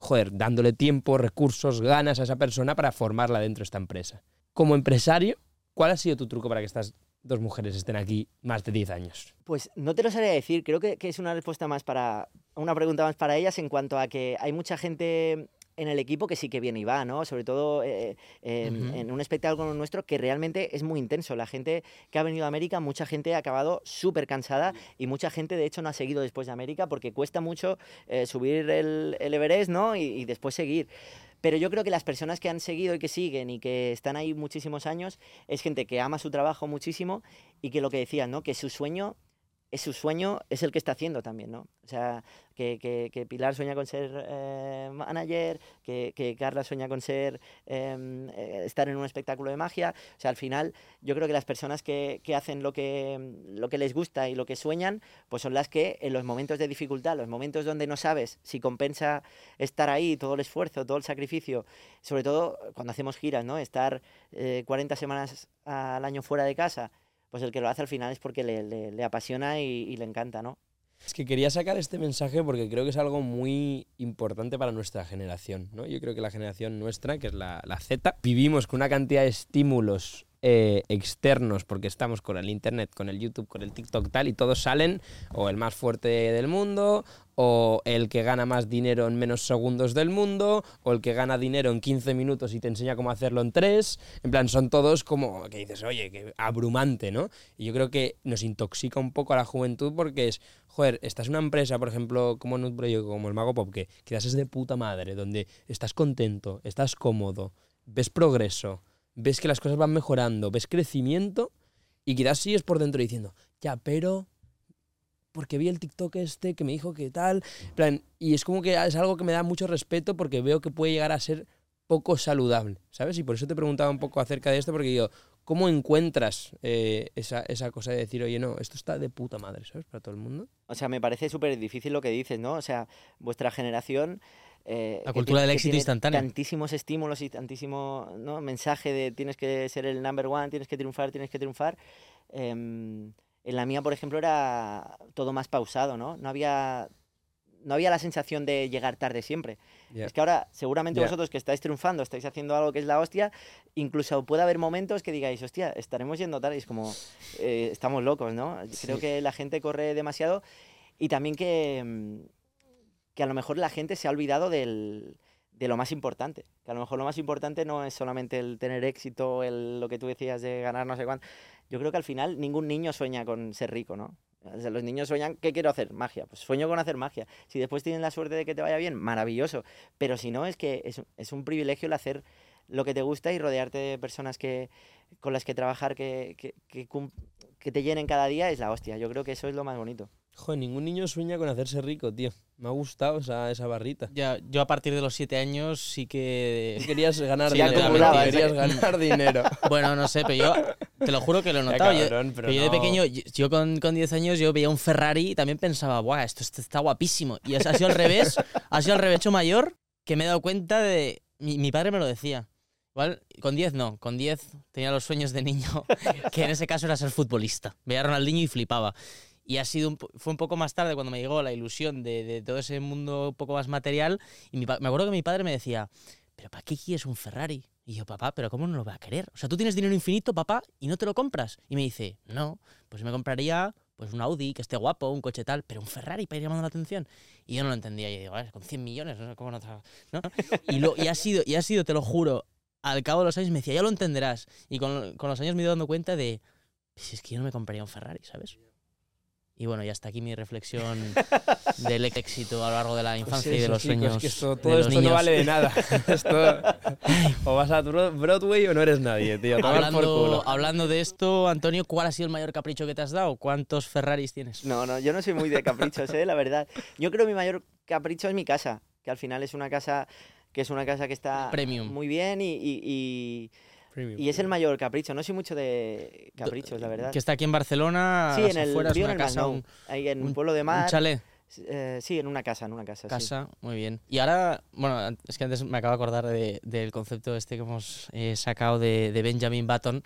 joder, dándole tiempo, recursos, ganas a esa persona para formarla dentro de esta empresa. Como empresario, ¿cuál ha sido tu truco para que estas dos mujeres estén aquí más de 10 años? Pues no te lo sabría decir, creo que, que es una respuesta más para, una pregunta más para ellas en cuanto a que hay mucha gente en el equipo que sí que viene y va, ¿no? Sobre todo eh, eh, en un espectáculo nuestro que realmente es muy intenso. La gente que ha venido a América, mucha gente ha acabado súper cansada y mucha gente de hecho no ha seguido después de América porque cuesta mucho eh, subir el, el Everest, ¿no? Y, y después seguir. Pero yo creo que las personas que han seguido y que siguen y que están ahí muchísimos años es gente que ama su trabajo muchísimo y que lo que decían, ¿no? Que su sueño es su sueño, es el que está haciendo también, ¿no? O sea, que, que- que Pilar sueña con ser eh, manager, que, Carla sueña con ser em, eh, estar en un espectáculo de magia. O sea, al final, yo creo que las personas que, que hacen lo que, lo que les gusta y lo que sueñan, pues son las que en los momentos de dificultad, los momentos donde no sabes si compensa estar ahí, todo el esfuerzo, todo el sacrificio, sobre todo cuando hacemos giras, ¿no? Estar eh, 40 semanas al año fuera de casa, pues el que lo hace al final es porque le, le- apasiona y, y le encanta, ¿no? Es que quería sacar este mensaje porque creo que es algo muy importante para nuestra generación. ¿no? Yo creo que la generación nuestra, que es la, la Z, vivimos con una cantidad de estímulos eh, externos porque estamos con el Internet, con el YouTube, con el TikTok tal, y todos salen o el más fuerte del mundo, o el que gana más dinero en menos segundos del mundo, o el que gana dinero en 15 minutos y te enseña cómo hacerlo en 3. En plan, son todos como que dices, oye, que abrumante, ¿no? Y yo creo que nos intoxica un poco a la juventud porque es, joder, estás en una empresa, por ejemplo, como proyecto como el Mago Pop, que quizás es de puta madre, donde estás contento, estás cómodo, ves progreso, ves que las cosas van mejorando, ves crecimiento y quizás sigues por dentro diciendo, ya, pero porque vi el TikTok este que me dijo que tal, en plan, y es como que es algo que me da mucho respeto porque veo que puede llegar a ser poco saludable, ¿sabes? Y por eso te preguntaba un poco acerca de esto, porque digo, ¿cómo encuentras eh, esa, esa cosa de decir, oye, no, esto está de puta madre, ¿sabes? Para todo el mundo. O sea, me parece súper difícil lo que dices, ¿no? O sea, vuestra generación... eh, La cultura tiene- del éxito instantáneo. Tantísimos estímulos y tantísimo ¿no? mensaje de tienes que ser el number one, tienes que triunfar, tienes que triunfar. Em, en la mía, por ejemplo, era todo más pausado, ¿no? No había no había la sensación de llegar tarde siempre. Es que ahora, seguramente vosotros que estáis triunfando, estáis haciendo algo que es la hostia, incluso puede haber momentos que digáis, hostia, estaremos yendo tarde. Y es como, eh, estamos locos, ¿no? Creo que la gente corre demasiado y también que, mm, que a lo mejor la gente se ha olvidado del, de lo más importante. Que a lo mejor lo más importante no es solamente el tener éxito, el, lo que tú decías de ganar no sé cuánto. Yo creo que al final ningún niño sueña con ser rico, ¿no? O sea, los niños sueñan, ¿qué quiero hacer? Magia. Pues sueño con hacer magia. Si después tienen la suerte de que te vaya bien, maravilloso. Pero si no, es que es, es un privilegio el hacer lo que te gusta y rodearte de personas que, con las que trabajar que, que, que que te llenen cada día es la hostia. Yo creo que eso es lo más bonito. Joder, ningún niño sueña con hacerse rico, tío. Me ha gustado esa, esa barrita. Ya, yo a partir de los siete años sí que... Querías ganar Sí, dinero. acumulaba, Querías sí. ganar dinero. Bueno, no sé, pero yo te lo juro que lo he notado. Yo- cabrón, yo de no. pequeño, yo, con, con 10 años, yo veía un Ferrari y también pensaba, ¡buah, esto, está guapísimo! Y ha sido al revés, ha sido al revés hecho mayor que me he dado cuenta de... Mi, mi padre me lo decía. Igual, con 10 no, con 10 tenía los sueños de niño, que en ese caso era ser futbolista. Veía a Ronaldinho y flipaba. Y ha sido un fue un poco más tarde cuando me llegó la ilusión de, de todo ese mundo un poco más material. Y mi me acuerdo que mi padre me decía, ¿pero para qué quieres un Ferrari? Y yo, papá, ¿pero cómo no lo va a querer? O sea, tú tienes dinero infinito, papá, y no te lo compras. Y me dice, no, pues me compraría pues un Audi, que esté guapo, un coche tal, pero un Ferrari para ir llamando la atención. Y yo no lo entendía. Y digo, "A ver, con 100 millones, no sé cómo no te... Y, lo, y, ha sido, y ha sido, te lo juro, al cabo de los años me decía, ya lo entenderás. Y con, con los años me he ido dando cuenta de, si es que yo no me compraría un Ferrari, ¿sabes? Y bueno, y hasta aquí mi reflexión del éxito a lo largo de la infancia y de Pues los chicos, sueños. que esto, de todo los esto no vale de nada. Esto, o vas a Bro- Broadway o no eres nadie, tío. Por Hablando, culo. hablando de esto, Antonio, ¿cuál ha sido el mayor capricho que te has dado? ¿Cuántos Ferraris tienes? No, no, yo no soy muy de caprichos, ¿eh? la verdad. Yo creo que mi mayor capricho es mi casa, que al final es una casa que es una casa que está Premium. muy bien y, y- y- y es el mayor capricho. No soy mucho de caprichos, la verdad. Que está aquí en Barcelona, Sí, en el, afueras, una en el casa, un, ahí en un un- pueblo de un mar. chalet, Eh, sí, en una casa, en una casa. sí. casa, muy bien. Y ahora, bueno, es que antes me acabo de acordar de- del concepto este que hemos eh, sacado de, de Benjamin Button,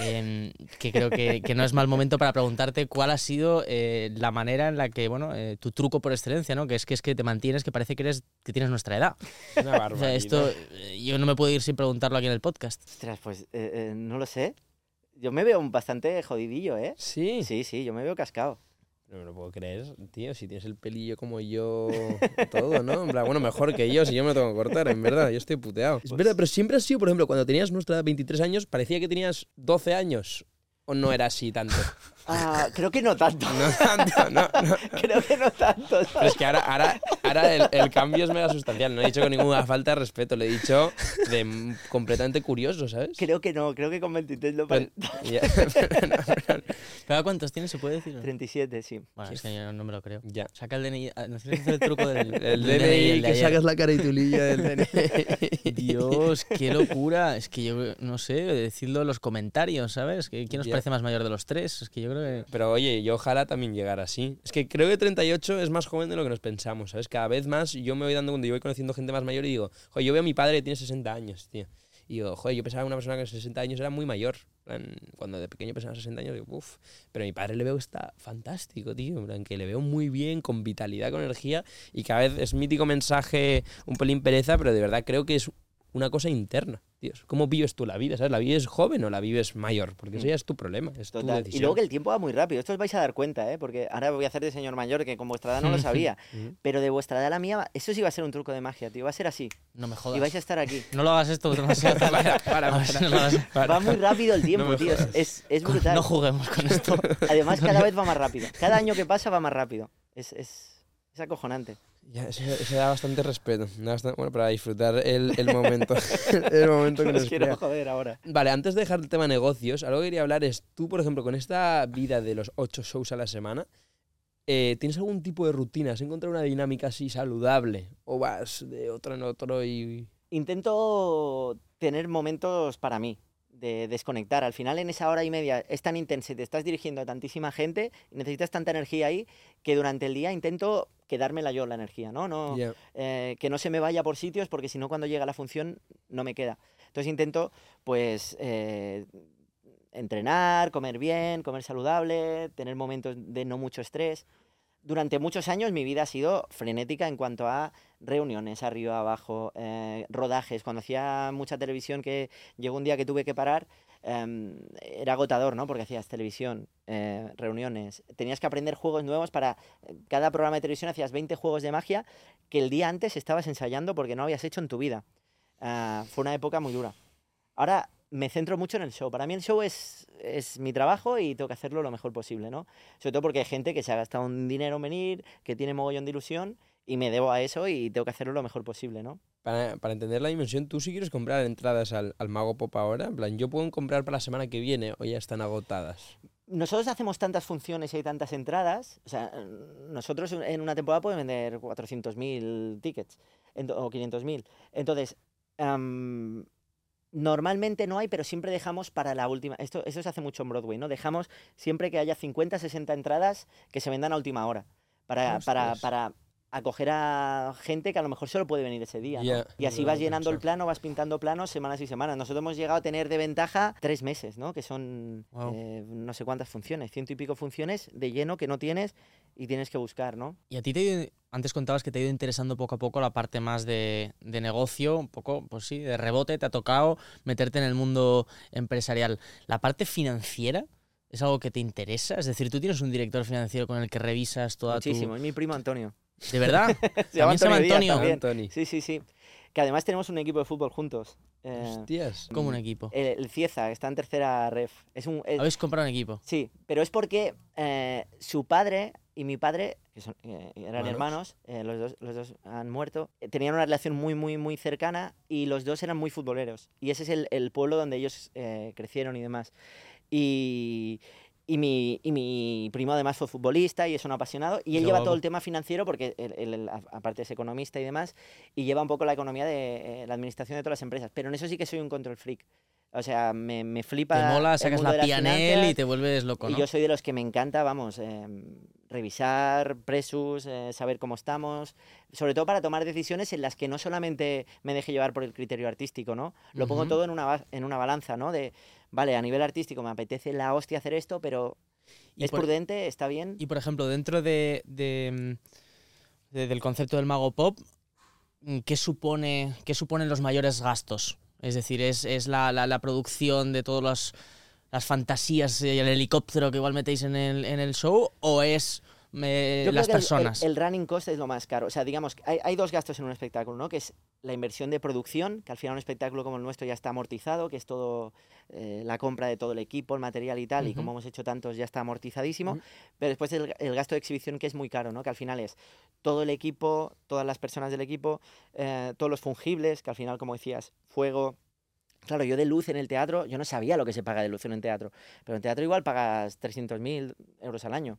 em, que creo que, que no es mal momento para preguntarte cuál ha sido eh, la manera en la que, bueno, eh, tu truco por excelencia, ¿no? Que es que es que te mantienes, que parece que eres que tienes nuestra edad. Una O sea, esto eh, yo no me puedo ir sin preguntarlo aquí en el podcast. Ostras, pues eh, eh, no lo sé. Yo me veo bastante jodidillo, ¿eh? Sí. Sí, sí, yo me veo cascado. No me lo puedo creer, tío. Si tienes el pelillo como yo, todo, ¿no? En plan, bueno, mejor que yo, si yo me lo tengo que cortar, en verdad. Yo estoy puteado. Es verdad, pero siempre has sido, por ejemplo, cuando tenías nuestra edad, 23 años, parecía que tenías 12 años. ¿O no era así tanto? Ah, creo que no tanto. No tanto, no, no. creo que no tanto. Pero ¿sabes? es que ahora, ahora, ahora el, el cambio es mega sustancial. No he dicho con ninguna falta de respeto, lo he dicho de completamente curioso, ¿sabes? Creo que no, creo que con 23 no Pero- ya, ¿Cada cuántos tienes? ¿Se puede decir? 37, sí. Bueno, es que yo no me lo creo. ya. Saca el DNI. ah, Nos tienes que hacer el truco del El del DNI, el de que ayer. sacas la caritulilla del DNI. Dios, qué locura. Es que yo no sé, decidlo en los comentarios, ¿sabes? Que- ¿Quién os Ya. parece más mayor de los tres? Es que yo creo Pero oye, yo ojalá también llegara así. Es que creo que 38 es más joven de lo que nos pensamos, ¿sabes? Cada vez más yo me voy dando cuando yo voy conociendo gente más mayor y digo, joder, yo veo a mi padre que tiene 60 años, tío. Y digo, joder, yo pensaba que una persona con 60 años era muy mayor. Cuando de pequeño pensaba 60 años, digo, uff. Pero a mi padre le veo está fantástico, tío. En que le veo muy bien, con vitalidad, con energía. Y cada vez es mítico mensaje, un pelín pereza, pero de verdad creo que es una cosa interna, tío. ¿Cómo vives tú la vida? ¿Sabes? ¿La vives joven o la vives mayor? Porque eso ya es tu problema, es tu Total. Y decisión. luego que el tiempo va muy rápido. Esto os vais a dar cuenta, ¿eh? Porque ahora voy a hacer de señor mayor, que con vuestra edad no lo sabía. pero de vuestra edad a la mía, eso sí va a ser un truco de magia, tío. Va a ser así. No me Y jodas. vais a estar aquí. No lo hagas esto demasiado. Para, para, A ver si no lo hagas- Va muy rápido el tiempo, me tío. Es, es brutal. No juguemos con esto. Además, cada vez va más rápido. Cada año que pasa va más rápido. Es, es, es acojonante. Ya, eso, eso da bastante respeto. bueno, para disfrutar el, el momento. el momento que Os nos quiero joder ahora. Vale, antes de dejar el tema negocios, algo que quería hablar es, tú, por ejemplo, con esta vida de los ocho shows a la semana, eh, ¿tienes algún tipo de rutina? ¿Has encontrado una dinámica así saludable? ¿O vas de otro en otro y...? Intento tener momentos para mí, de desconectar. Al final, en esa hora y media es tan intensa y te estás dirigiendo a tantísima gente y necesitas tanta energía ahí que durante el día intento quedármela yo la energía, ¿no? no eh, que no se me vaya por sitios porque si no cuando llega la función no me queda. Entonces intento pues eh, entrenar, comer bien, comer saludable, tener momentos de no mucho estrés. durante muchos años mi vida ha sido frenética en cuanto a reuniones arriba, abajo, eh, rodajes. Cuando hacía mucha televisión, que llegó un día que tuve que parar, em, era agotador, ¿no? Porque hacías televisión, eh, reuniones. Tenías que aprender juegos nuevos para eh, cada programa de televisión. Hacías 20 juegos de magia que el día antes estabas ensayando porque no habías hecho en tu vida. Ah, fue una época muy dura. Ahora me centro mucho en el show. Para mí el show es, es mi trabajo y tengo que hacerlo lo mejor posible, ¿no? Sobre todo porque hay gente que se ha gastado un dinero en venir, que tiene mogollón de ilusión y me debo a eso y tengo que hacerlo lo mejor posible, ¿no? Para, para entender la dimensión, tú si quieres comprar entradas al, al Mago Pop ahora, en plan, yo puedo comprar para la semana que viene o ya están agotadas. Nosotros hacemos tantas funciones y hay tantas entradas, o sea, nosotros en una temporada podemos vender 400.000 tickets o 500.000. Entonces, normalmente no hay, pero siempre dejamos para la última. Esto, eso se hace mucho en Broadway, ¿no? Dejamos siempre que haya 50, 60 entradas que se vendan a última hora. Para, para, para acoger a gente que a lo mejor solo puede venir ese día. ¿no? Ya, y así vas llenando el plano, vas pintando planos semanas y semanas. Nosotros hemos llegado a tener de ventaja tres meses, ¿no? Que son eh, no sé cuántas funciones, ciento y pico funciones de lleno que no tienes y tienes que buscar, ¿no? Y a ti te antes contabas que te ha ido interesando poco a poco la parte más de, de negocio, un poco, pues sí, de rebote, te ha tocado meterte en el mundo empresarial. La parte financiera es algo que te interesa, es decir, tú tienes un director financiero con el que revisas toda Muchísimo. Es mi primo Antonio. ¿De verdad? Se llama También se llama Díaz Antonio. Anthony. Sí, sí, sí. Que además tenemos un equipo de fútbol juntos. Eh, Hostias. Como un equipo. el, el Cieza, que está en tercera ref. Es un, Habéis comprado un equipo. Sí, pero es porque eh, su padre y mi padre, que son, eh, eran Hermanos. hermanos, eh, los, dos, los dos han muerto, eh, tenían una relación muy, muy, muy cercana y los dos eran muy futboleros. Y ese es el, el pueblo donde ellos eh, crecieron y demás. Y, y, mi, y mi primo además fue futbolista y es un apasionado. Y él Qué lleva guapo. todo el tema financiero porque él, él- él, aparte es economista y demás, y lleva un poco la economía de eh, la administración de todas las empresas. Pero en eso sí que soy un control freak. O sea, me, me flipa. Te mola, sacas la pianel y te vuelves loco, Y ¿no? yo soy de los que me encanta, vamos, em, revisar presus, eh, saber cómo estamos, sobre todo para tomar decisiones en las que no solamente me deje llevar por el criterio artístico, ¿no? Lo pongo Ujú. todo en una, en una balanza, ¿no? De, vale, a nivel artístico me apetece la hostia hacer esto, pero Y es por- prudente, está bien. Y por ejemplo, dentro de, de, de- del concepto del mago pop, ¿qué, supone, qué suponen los mayores gastos? Es decir, ¿es, es la, la- la producción de todas las fantasías y el helicóptero que igual metéis en el, en el show? ¿O es eh, Yo creo las que el- el- personas? El, running cost es lo más caro. O sea, digamos, que hay, hay dos gastos en un espectáculo, ¿no? Que es la inversión de producción, que al final un espectáculo como el nuestro ya está amortizado, que es todo eh, la compra de todo el equipo, el material y tal, y Ujú. como hemos hecho tantos ya está amortizadísimo. Ujú. Pero después el, el gasto de exhibición, que es muy caro, ¿no? Que al final es todo el equipo, todas las personas del equipo, eh, todos los fungibles, que al final, como decías, fuego. Claro, yo de luz en el teatro, yo no sabía lo que se paga de luz en un teatro, pero en teatro igual pagas 300.000 euros al año.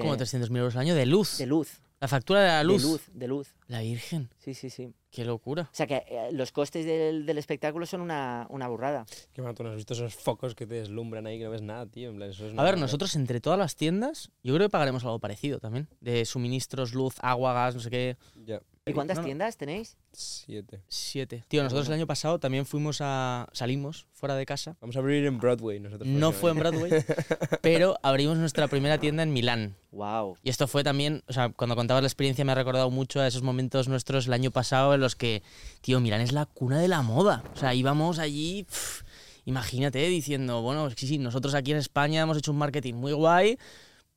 Como Eh, 300.000 euros al año de luz. de luz. La factura de la luz. De luz, de luz. La Virgen. Sí, sí, sí. Qué locura. O sea que eh, los costes del, del espectáculo son una, una burrada. Qué mal, tú no has visto esos focos que te deslumbran ahí que no ves nada, tío. En plan, eso es A ver, nosotros entre todas las tiendas, yo creo que pagaremos algo parecido también. De suministros, luz, agua, gas, no sé qué. Ya, ¿Y cuántas no, no. tiendas tenéis? siete. Siete. Tío, nosotros el año pasado también fuimos a. salimos fuera de casa. Vamos a abrir en Broadway nosotros. No fue en. Broadway, pero abrimos nuestra primera tienda en Milán. ¡Wow! Y esto fue también, o sea, cuando contabas la experiencia me ha recordado mucho a esos momentos nuestros el año pasado en los que, tío, Milán es la cuna de la moda. O sea, íbamos allí, pf, imagínate, diciendo, bueno, sí, sí, nosotros aquí en España hemos hecho un marketing muy guay,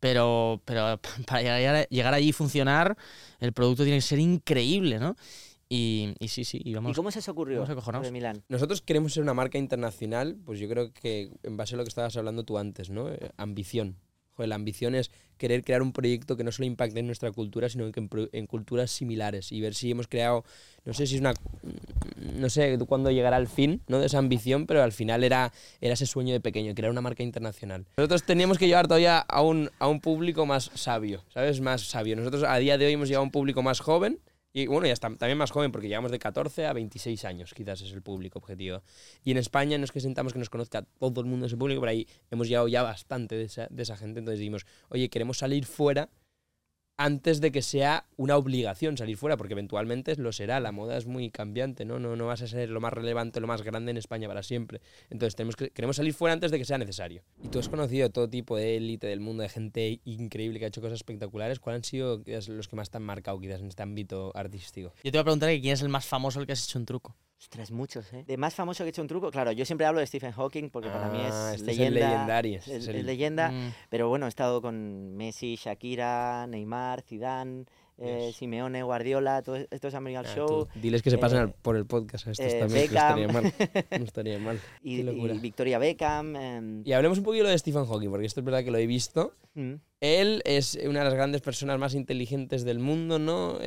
pero, pero para llegar, llegar allí y funcionar, el producto tiene que ser increíble, ¿no? Y, y sí, sí, ¿Y íbamos... cómo se os ocurrió vamos de Milán? Nosotros queremos ser una marca internacional, pues yo creo que en base a lo que estabas hablando tú antes, ¿no? Eh, ambición. La ambición es querer crear un proyecto que no solo impacte en nuestra cultura, sino que en, culturas similares y ver si hemos creado, no sé si es una, no sé cuándo llegará el fin, ¿no? De esa ambición, pero al final era, era ese sueño de pequeño, crear una marca internacional. Nosotros teníamos que llevar todavía a un, a un público más sabio, ¿sabes? Más sabio. Nosotros a día de hoy hemos llegado a un público más joven, y bueno, ya está, también más joven, porque llegamos de 14 a 26 años, quizás es el público objetivo. Y en España no es que sentamos que nos conozca todo el mundo ese público, pero ahí hemos llegado ya bastante de esa, de esa gente. Entonces dijimos, oye, queremos salir fuera antes de que sea una obligación salir fuera, porque eventualmente lo será. La moda es muy cambiante, ¿no? No, no vas a ser lo más relevante, lo más grande en España para siempre. Entonces tenemos que, queremos salir fuera antes de que sea necesario. Y tú has conocido todo tipo de élite del mundo, de gente increíble que ha hecho cosas espectaculares. ¿Cuáles han sido los que más te han marcado quizás en este ámbito artístico? Yo te voy a preguntar quién es el más famoso el que has hecho un truco. Ostras, muchos, ¿eh? De más famoso que he hecho un truco, claro, yo siempre hablo de Stephen Hawking porque para mí Ah, es este es el leyenda. legendario, es- este es es leyenda. Mm. Pero bueno, he estado con Messi, Shakira, Neymar, Zidane, eh. Simeone, Guardiola, todos estos han venido al Ah, show. tú, diles que se pasen eh, por el podcast a estos eh, también, que no estaría Beckham. mal. No estaría mal. Y, y. Victoria Beckham. em, Y hablemos un poquito de Stephen Hawking, porque esto es verdad que lo he visto. mm. Él es una de las grandes personas más inteligentes del mundo, ¿no?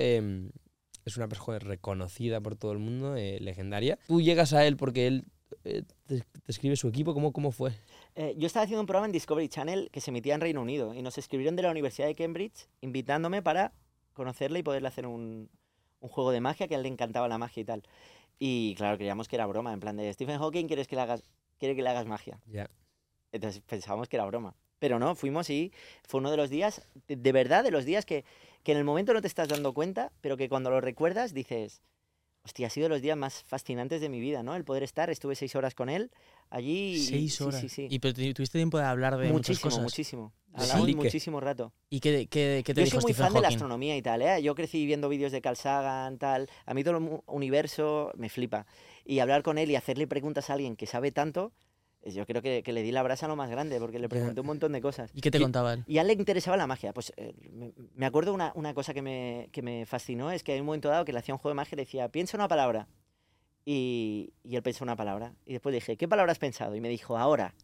Es una persona reconocida por todo el mundo, eh, legendaria. Tú llegas a él porque él eh, te, te escribe su equipo. ¿Cómo, cómo fue? Eh, yo estaba haciendo un programa en Discovery Channel que se emitía en Reino Unido y nos escribieron de la Universidad de Cambridge invitándome para conocerle y poderle hacer un, un juego de magia que a él le encantaba la magia y tal. Y claro, creíamos que era broma, en plan de Stephen Hawking, ¿quieres que le hagas, quiere que le hagas magia? Ya. Entonces pensábamos que era broma. Pero no, fuimos y fue uno de los días, de, de verdad, de los días que, que en el momento no te estás dando cuenta, pero que cuando lo recuerdas dices, hostia, ha sido de los días más fascinantes de mi vida, ¿no? El poder estar, estuve seis horas con él allí. y- Seis horas. Sí, sí, Y pero tu- tuviste tiempo de hablar de muchas Muchísimo, cosas. muchísimo. Hablamos muchísimo rato. ¿Y qué, qué- qué te Yo dijo soy muy Stephen fan de la astronomía y tal, ¿eh? Yo crecí viendo vídeos de Carl Sagan, tal. A mí todo el universo me flipa. Y hablar con él y hacerle preguntas a alguien que sabe tanto, yo creo que, que le di la brasa a lo más grande, porque le pregunté un montón de cosas. ¿Y qué te Y- contaba él? Y a él le interesaba la magia. Pues eh, me, me acuerdo una, una cosa que me, que me fascinó, es que hay un momento dado que le hacía un juego de magia y le decía, piensa una palabra. Y, y él pensó una palabra. Y después le dije, ¿qué palabra has pensado? Y me dijo, ahora.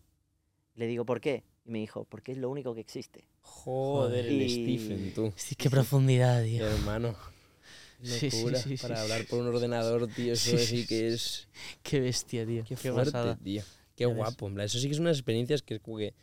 Le digo, ¿por qué? Y me dijo, porque es lo único que existe. Joder, el Stephen, tú. Sí, qué profundidad, Qué tío. hermano. Sí, sí, Locura. sí, sí, Para sí. hablar por un ordenador, tío, eso Sí, sí, sí, que es... Qué bestia, tío. Qué, Qué, fuerte, pasada. tío. Qué guapo. en plan, Eso sí que es unas experiencias que es como que...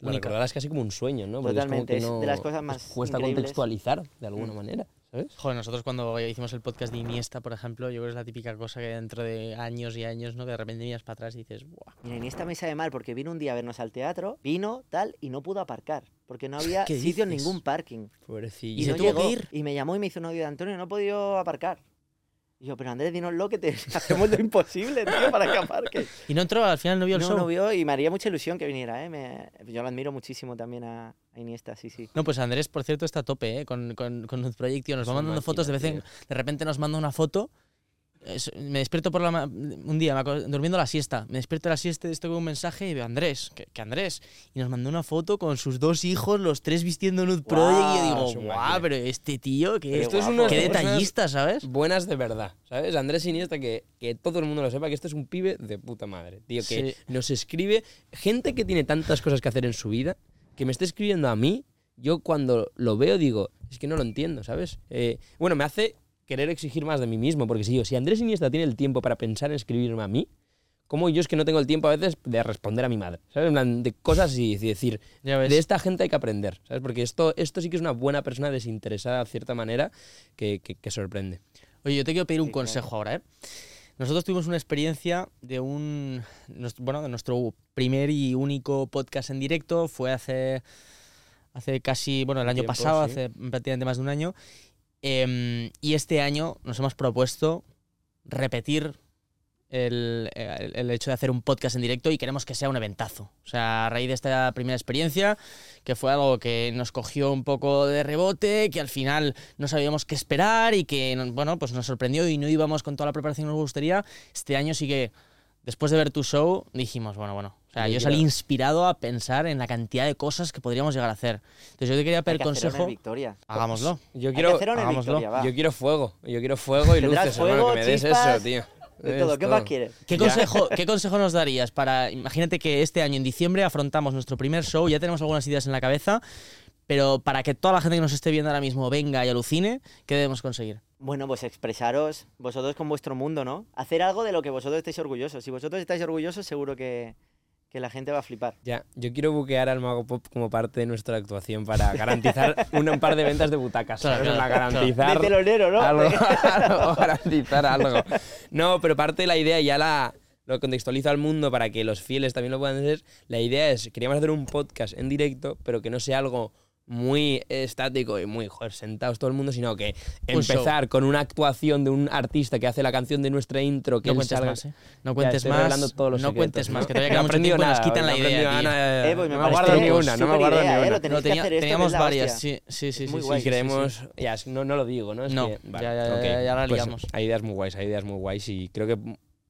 Lo recordarás casi como un sueño, ¿no? Porque Totalmente, es, es como de que las no- cosas nos más cuesta increíbles. contextualizar de alguna Mm. manera, ¿sabes? Joder, nosotros cuando hicimos el podcast de Iniesta, por ejemplo, yo creo que es la típica cosa que dentro de años y años, ¿no? Que de repente miras para atrás y dices, ¡buah! Mira, en esta me sabe mal porque vino un día a vernos al teatro, vino tal y no pudo aparcar porque no había ¿Qué sitio en ningún parking. Pobrecillo. ¿Y se no tuvo que llegó. ir? Y me llamó y me hizo un audio de Antonio, no he podido aparcar. Y yo, pero Andrés, dinoslo que te hacemos lo imposible, tío, para que aparques. Y no entró, al final no vio el No, show. no vio y me haría mucha ilusión que viniera, ¿eh? Me- yo lo admiro muchísimo también a, a Iniesta, sí, sí. No, pues Andrés, por cierto, está a tope, ¿eh? Con, con, con Nut Project, tío. Nos Es va mandando fotos de vez en... De repente nos manda una foto. Me despierto por la un día, durmiendo la siesta. Me despierto de la siesta, esto con un mensaje y veo a Andrés, que, que Andrés. Y nos mandó una foto con sus dos hijos, los tres vistiendo Nut Project. Y yo digo, guau, pero este tío, que Esto es guapo. qué detallista, ¿sabes? buenas de verdad, ¿sabes? Andrés Iniesta, que, que todo el mundo lo sepa, que este es un pibe de puta madre, tío, que Sí. nos escribe gente que tiene tantas cosas que hacer en su vida, que me está escribiendo a mí, yo cuando lo veo digo, es que no lo entiendo, ¿sabes? Eh, bueno, me hace querer exigir más de mí mismo, porque si yo, si Andrés Iniesta tiene el tiempo para pensar en escribirme a mí, como yo es que no tengo el tiempo a veces de responder a mi madre, ¿sabes? En plan, de cosas y decir, Ya ves. de esta gente hay que aprender, ¿sabes? Porque esto, esto sí que es una buena persona desinteresada, de cierta manera, que, que- que sorprende. Oye, yo te quiero pedir un Sí, claro. consejo ahora, ¿eh? Nosotros tuvimos una experiencia de un. Bueno, de nuestro primer y único podcast en directo. Fue hace. Hace casi. Bueno, el año Tiempo, pasado, sí. hace prácticamente más de un año. Em, y este año nos hemos propuesto repetir el, el- hecho de hacer un podcast en directo y queremos que sea un eventazo. O sea, a raíz de esta primera experiencia, que fue algo que nos cogió un poco de rebote, que al final no sabíamos qué esperar y que, no- bueno, pues nos sorprendió y no íbamos con toda la preparación que nos gustaría, este año sí que, después de ver tu show, dijimos, bueno, bueno. Sea, Yo yo salí inspirado a pensar en la cantidad de cosas que podríamos llegar a hacer. Entonces yo te quería Hay pedir el consejo. Victoria. Hagámoslo. Yo Hay quiero, hagámoslo. Victoria, va. yo quiero fuego, yo quiero fuego y luces, hermano, fuego, que me des chispas, eso, tío. De todo, ¿qué más quieres? ¿Qué consejo, ¿Qué consejo nos darías para, imagínate que este año en diciembre afrontamos nuestro primer show, ya tenemos algunas ideas en la cabeza, pero para que toda la gente que nos esté viendo ahora mismo venga y alucine, ¿qué debemos conseguir? Bueno, pues expresaros vosotros con vuestro mundo, ¿no? Hacer algo de lo que vosotros estéis orgullosos. Si vosotros estáis orgullosos, seguro que, que la gente va a flipar. Ya, yo quiero buquear al Mago Pop como parte de nuestra actuación para garantizar un, un par de ventas de butacas, Claro, ¿sabes? claro, Para garantizar De telonero, ¿no? algo, algo, garantizar algo. No, pero parte de la idea ya la lo contextualizo al mundo para que los fieles también lo puedan hacer. La idea es, queríamos hacer un podcast en directo, pero que no sea algo muy estático y muy, joder, sentados todo el mundo, sino que Un show. empezar con una actuación de un artista que hace la canción de nuestra intro, que No él cuentes salga- más, ¿eh? No Ya, cuentes más. revelando todos los no secretos, cuentes más, que todavía queda mucho tiempo y nos nada, quitan la no he idea. nada, Eh, pues me no me guardo ni pues una, no me guardo idea, ni eh, una. lo No, que tenía- hacer teníamos la varias, hostia. sí, sí, sí. Muy sí, guay. Y sí, sí, creemos, sí. ya, es- no, no lo digo, ¿no? Es No, que, ya- ya- ya- ya la Pues liamos. hay ideas muy guays, hay ideas muy guays y creo que...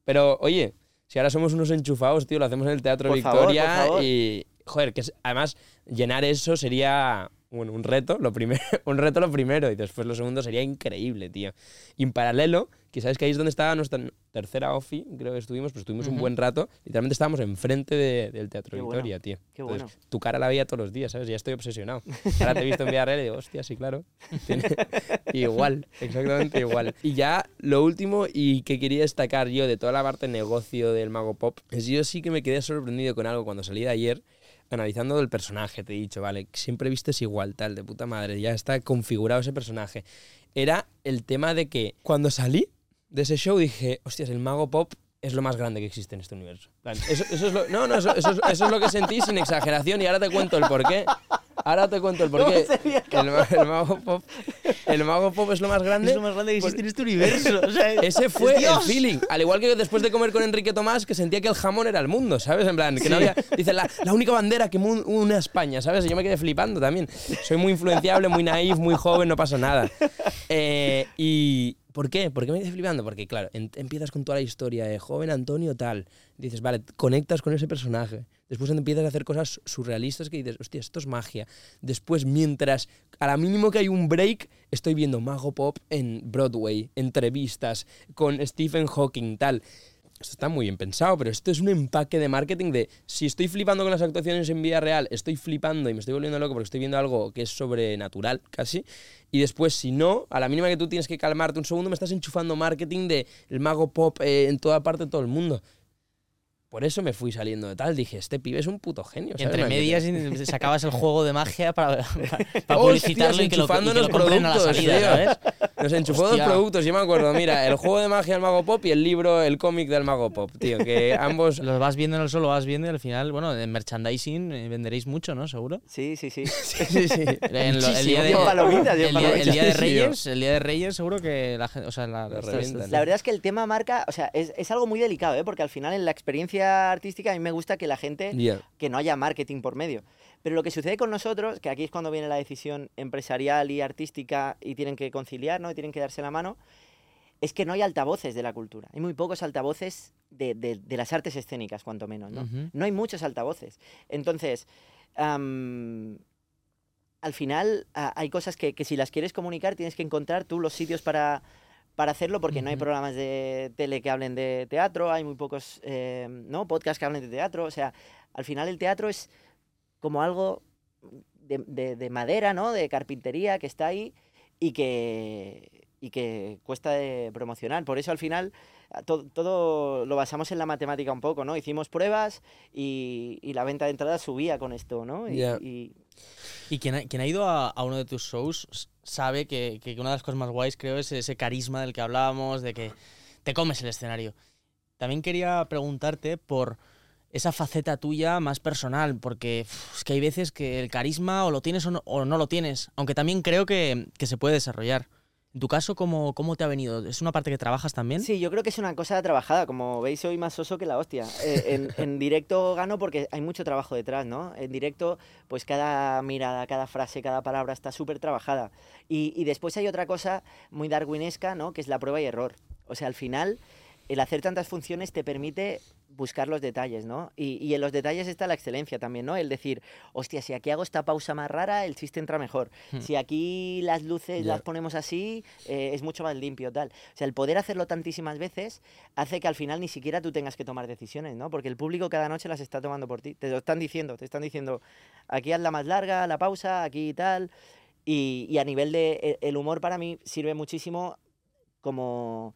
Pero, oye, si ahora somos unos enchufados, tío, lo hacemos en el Teatro Victoria y... Joder, que es- además llenar eso sería... Bueno, un reto, lo primero, un reto lo primero y después lo segundo sería increíble, tío. Y en paralelo, que sabes que ahí es donde estaba nuestra tercera OFI, creo que estuvimos, pues estuvimos un Ujú. buen rato, literalmente estábamos enfrente de- del Teatro Qué bueno, Victoria, tío. qué Entonces, bueno. tu cara la veía todos los días, ¿sabes? Ya estoy obsesionado. Ahora te he visto en Villarreal y digo, hostia, sí, claro. Igual, exactamente igual. Y ya lo último y que quería destacar yo de toda la parte negocio del Mago Pop es yo sí que me quedé sorprendido con algo cuando salí de ayer analizando el personaje, te he dicho, vale, siempre vistes igual, tal, de puta madre, ya está configurado ese personaje. Era el tema de que cuando salí de ese show dije, hostias, el Mago Pop es lo más grande que existe en este universo. Eso, eso es lo, no, no, eso, eso es, eso es lo que sentí sin exageración y ahora te cuento el porqué. Ahora te cuento el porqué. El, el Mago Pop, el Mago Pop es lo más grande. Es lo más grande que existe en este universo. o sea, ese fue el feeling. Al igual que después de comer con Enrique Tomás, que sentía que el jamón era el mundo, ¿sabes? En plan, que no había. Dice, la, la única bandera que une a España, ¿sabes? Y yo me quedé flipando también. Soy muy influenciable, muy naif, muy joven, no pasa nada. Eh, y. ¿Por qué? ¿Por qué me quedé flipando? Porque, claro, en- empiezas con toda la historia de joven Antonio tal. Dices, vale, conectas con ese personaje. Después empiezas a hacer cosas surrealistas que dices, hostia, esto es magia. Después, mientras, a la mínimo que hay un break, estoy viendo Mago Pop en Broadway, entrevistas con Stephen Hawking, tal. Esto está muy bien pensado, pero esto es un empaque de marketing de si estoy flipando con las actuaciones en vida real, estoy flipando y me estoy volviendo loco porque estoy viendo algo que es sobrenatural casi. Y después, si no, a la mínima que tú tienes que calmarte un segundo, me estás enchufando marketing de el mago pop eh, en toda parte de todo el mundo. Por eso me fui saliendo de tal. Dije, este pibe es un puto genio. ¿sabes? Entre medias sacabas el juego de magia para, para, para publicitarlo y que lo, y que lo compren a la productos, salida, tío. ¿sabes? Nos enchufó Hostia. dos productos, yo me acuerdo. Mira, el juego de magia del Mago Pop y el libro, el cómic del Mago Pop, tío. Que ambos. Los vas viendo en el solo, vas viendo y al final, bueno, en merchandising eh, venderéis mucho, ¿no? Seguro. Sí, sí, sí. sí, sí. En lo- el día de, Yo palomitas, yo el día- el día de palomitas. Reyes, el día de Reyes seguro que la gente, o sea, la, esto- La verdad es que el tema marca, o sea, es, es algo muy delicado, ¿eh? porque al final en la experiencia artística a mí me gusta que la gente, que no haya marketing por medio. Pero lo que sucede con nosotros, que aquí es cuando viene la decisión empresarial y artística y tienen que conciliar, ¿no? Y tienen que darse la mano, es que no hay altavoces de la cultura. Hay muy pocos altavoces de, de- de las artes escénicas, cuanto menos, ¿no? No hay muchos altavoces. Entonces, al final hay cosas que, que si las quieres comunicar tienes que encontrar tú los sitios para, para hacerlo porque no hay programas de tele que hablen de teatro, hay muy pocos eh, ¿no? podcasts que hablen de teatro. O sea, al final el teatro es como algo de, de- de madera, ¿no? De carpintería que está ahí y que, y que cuesta de promocionar. Por eso al final a to- todo lo basamos en la matemática un poco, ¿no? Hicimos pruebas y, y la venta de entradas subía con esto, ¿no? Y, Ya. y- Y quien ha, quien ha ido a, uno de tus shows sabe que, que una de las cosas más guays, creo, es ese carisma del que hablábamos, de que te comes el escenario. También quería preguntarte por esa faceta tuya más personal, porque es que hay veces que el carisma o lo tienes o no, o no lo tienes, aunque también creo que, que se puede desarrollar. En tu caso, ¿cómo, ¿cómo te ha venido? ¿Es una parte que trabajas también? Sí, yo creo que es una cosa trabajada. Como veis, soy más soso que la hostia. Eh, en, en directo gano porque hay mucho trabajo detrás, ¿no? En directo, pues cada mirada, cada frase, cada palabra está súper trabajada. Y, y después hay otra cosa muy darwinesca, ¿no? Que es la prueba y error. O sea, al final, el hacer tantas funciones te permite buscar los detalles, ¿no? Y, y en los detalles está la excelencia también, ¿no? El decir, hostia, si aquí hago esta pausa más rara, el chiste entra mejor. Hmm. Si aquí las luces las ponemos así, eh, es mucho más limpio, tal. O sea, el poder hacerlo tantísimas veces hace que al final ni siquiera tú tengas que tomar decisiones, ¿no? Porque el público cada noche las está tomando por ti. Te lo están diciendo, te están diciendo, aquí haz la más larga, la pausa, aquí tal. Y, y a nivel de... e- El humor para mí sirve muchísimo como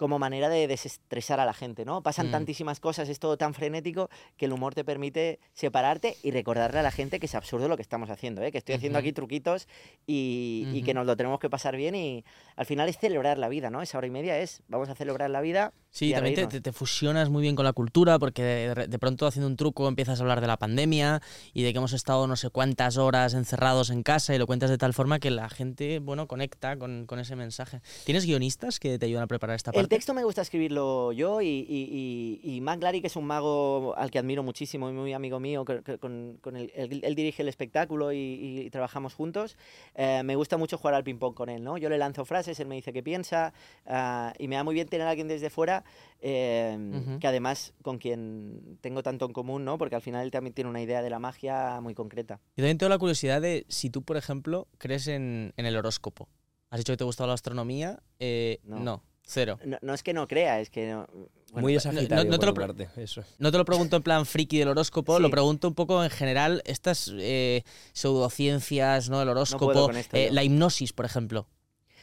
como manera de desestresar a la gente, ¿no? Pasan Mm. tantísimas cosas, es todo tan frenético que el humor te permite separarte y recordarle a la gente que es absurdo lo que estamos haciendo, ¿eh? Que estoy haciendo aquí truquitos y, y que nos lo tenemos que pasar bien y al final es celebrar la vida, ¿no? Esa hora y media es, vamos a celebrar la vida Sí, también te, te- fusionas muy bien con la cultura porque de, de pronto haciendo un truco empiezas a hablar de la pandemia y de que hemos estado no sé cuántas horas encerrados en casa y lo cuentas de tal forma que la gente, bueno, conecta con, con ese mensaje. ¿Tienes guionistas que te ayudan a preparar esta parte? El texto me gusta escribirlo yo y, y, y, y Mac Larry, que es un mago al que admiro muchísimo y muy amigo mío, con, con el, él, él dirige el espectáculo y, trabajamos juntos, eh, me gusta mucho jugar al ping-pong con él, ¿no? Yo le lanzo frases, él me dice qué piensa ah, y me da muy bien tener a alguien desde fuera eh, Ujú. que además con quien tengo tanto en común, ¿no? Porque al final él también tiene una idea de la magia muy concreta. Yo también tengo la curiosidad de si tú, por ejemplo, crees en, en el horóscopo. Has dicho que te gustaba la astronomía. eh, No. no. cero. No, no es que no crea, es que... No, bueno, Muy no- no te lo tu pre- parte, eso. No te lo pregunto en plan friki del horóscopo, Sí. lo pregunto un poco en general, estas eh, pseudociencias, ¿no? El horóscopo, con esto eh, la hipnosis, por ejemplo.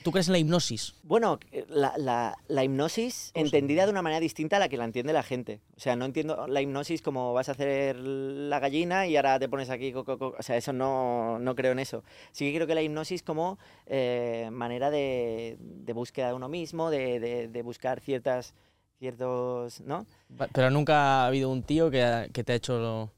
¿Tú crees en la hipnosis? Bueno, eh, la, la- la hipnosis entendida de una manera distinta a la que la entiende la gente. O sea, no entiendo la hipnosis como vas a hacer la gallina y ahora te pones aquí. co- co- co- O sea, eso no, no creo en eso. Sí que creo que la hipnosis como eh, manera de, de búsqueda de uno mismo, de, de- de buscar ciertas, ciertos, ¿no? Pero nunca ha habido un tío que, ha- que te ha hecho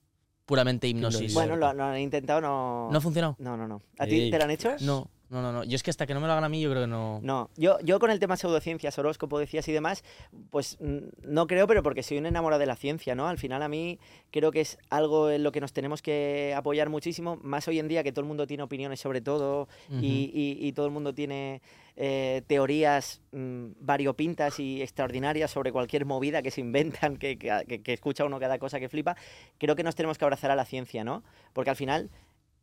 puramente hipnosis. Bueno, lo, lo han intentado, no... ¿No ha funcionado? No, no, no. ¿A ti te lo han hecho? No, no, no, no. Yo es que hasta que no me lo hagan a mí, yo creo que no. No, yo, yo con el tema pseudociencias, horóscopo, decías y demás, pues mm, no creo, pero porque soy un enamorado de la ciencia, ¿no? Al final a mí creo que es algo en lo que nos tenemos que apoyar muchísimo, más hoy en día que todo el mundo tiene opiniones sobre todo y, y- y todo el mundo tiene eh, teorías mm, variopintas y extraordinarias sobre cualquier movida que se inventan, que- que- que escucha uno cada cosa que flipa. Creo que nos tenemos que abrazar a la ciencia, ¿no? Porque al final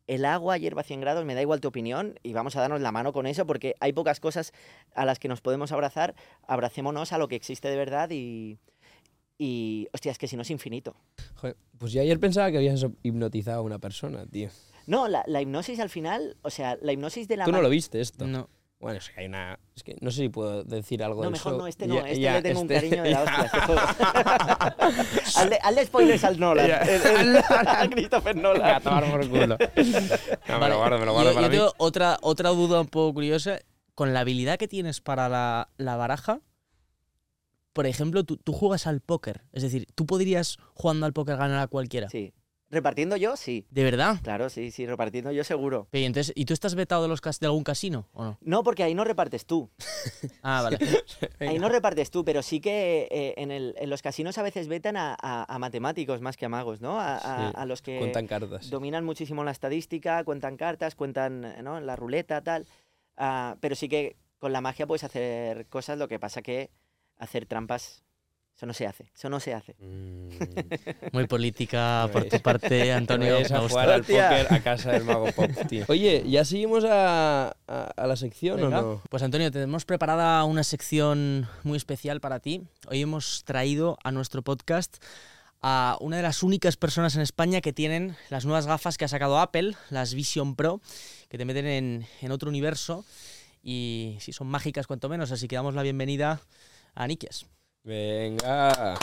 el agua hierva a 100 grados, me da igual tu opinión y vamos a darnos la mano con eso porque hay pocas cosas a las que nos podemos abrazar. Abracémonos a lo que existe de verdad y, y hostia, es que si no es infinito. Joder, pues yo ayer pensaba que habías hipnotizado a una persona, tío. No, la, la hipnosis al final, o sea, la hipnosis de la Tú no lo viste esto. No. Bueno, es que hay una. Es que no sé si puedo decir algo No, del mejor show. no, este no, Ya- este ya, le tengo un este- cariño de la hostia. a este hazle, hazle spoilers al Nolan. Ya. el- el- a Christopher A Nolan. tomar por culo. No, me Vale, lo guardo, me lo yo- guardo yo para mí. tengo otra, otra duda un poco curiosa. Con la habilidad que tienes para la, la baraja, por ejemplo, tú, tú juegas al póker. Es decir, tú podrías, jugando al póker, ganar a cualquiera. Sí. Repartiendo yo, sí. ¿De verdad? Claro, sí, sí, repartiendo yo seguro. Pero, ¿y, entonces, ¿Y tú estás vetado de, los cas- de algún casino o no? No, porque ahí no repartes tú. Ah, vale. Ahí no repartes tú, pero sí que eh, en, el- en los casinos a veces vetan a, a- a matemáticos más que a magos, ¿no? A, a- Sí, a los que Cuentan cartas. dominan muchísimo la estadística, cuentan cartas, cuentan ¿no? la ruleta, tal. Ah, pero sí que con la magia puedes hacer cosas, lo que pasa que hacer trampas, eso no se hace, eso no se hace. Mm. Muy política por tu parte, Antonio. Me a jugar al póker a casa del mago pop, tío. Oye, ¿ya seguimos a, a, a la sección Venga. o no? Pues Antonio, tenemos preparada una sección muy especial para ti. Hoy hemos traído a nuestro podcast a una de las únicas personas en España que tienen las nuevas gafas que ha sacado Apple, las Vision Pro, que te meten en, en otro universo y sí, son mágicas cuanto menos, así que damos la bienvenida a Nikias. Venga.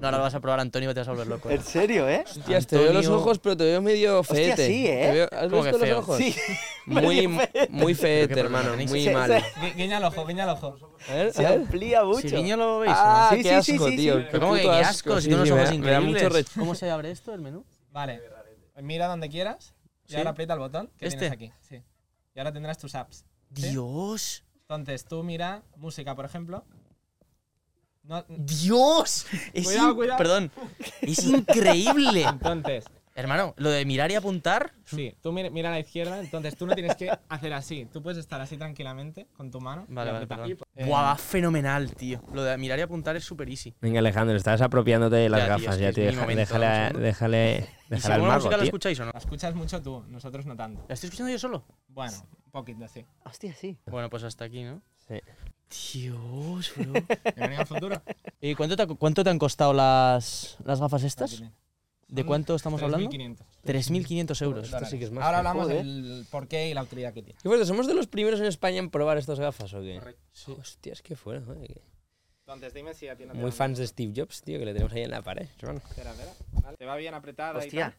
No, ahora lo vas a probar, Antonio, te vas a volver loco. ¿eh? ¿En serio, eh? Hostias, te veo los ojos, pero te veo medio Hostia, feete. sí, ¿eh? Te veo- ¿Has ¿Cómo que visto los feo? ojos? Sí. Muy, muy feete, ¿Pero qué problema hermano. Muy mal. Guiña el ojo, guiña el ojo. A ver, Se a ver. amplía mucho. Si Viño lo veis, ¿o Ah, no? Sí, qué sí, asco, sí, sí, tío. sí. qué Pero ¿cómo que qué asco? Si sí, me ojos increíbles. ¿Cómo se abre esto, el menú? Vale. Mira donde quieras y ¿Sí? ahora aprieta el botón que ¿Este? tienes aquí. Sí. Y ahora tendrás tus apps. ¿sí? Dios. Entonces tú mira música, por ejemplo. No, Dios. Es Cuidado, in- cuidado. Perdón. Es increíble. entonces, Hermano, lo de mirar y apuntar. sí, tú mira, mira a la izquierda, entonces tú no tienes que hacer así. Tú puedes estar así tranquilamente con tu mano. y Vale, vale, apretar. perdón. Eh, Buah, va fenomenal, tío. Lo de mirar y apuntar es súper easy. Venga, Alejandro, estás apropiándote de las Ya, tío, gafas. es que ya, es tío. mi Deja- momento, déjale, un segundo. déjale, ¿Y déjale la mago, música la tío. escucháis o no? La escuchas mucho tú, nosotros no tanto. ¿La estoy escuchando yo solo? Bueno, un poquito, sí. Hostia, sí. Bueno, pues hasta aquí, ¿no? Sí. Dios, bro. Bienvenido. ¿Y cuánto te, ha- cuánto te han costado las, las gafas estas? ¿De cuánto estamos hablando? 3.500. 3.500 euros. Esto sí que es más. Ahora hablamos Joder. del porqué y la utilidad que tiene. ¿Qué fuerte? ¿Somos de los primeros en España en probar estas gafas o qué? Correcto. Hostias, qué joder, que- Entonces dime si a ti no te Muy va fans de Steve Jobs, tío, que le tenemos ahí en la pared. hermano. Espera, espera. Vale. ¿Te va bien apretada y Hostia.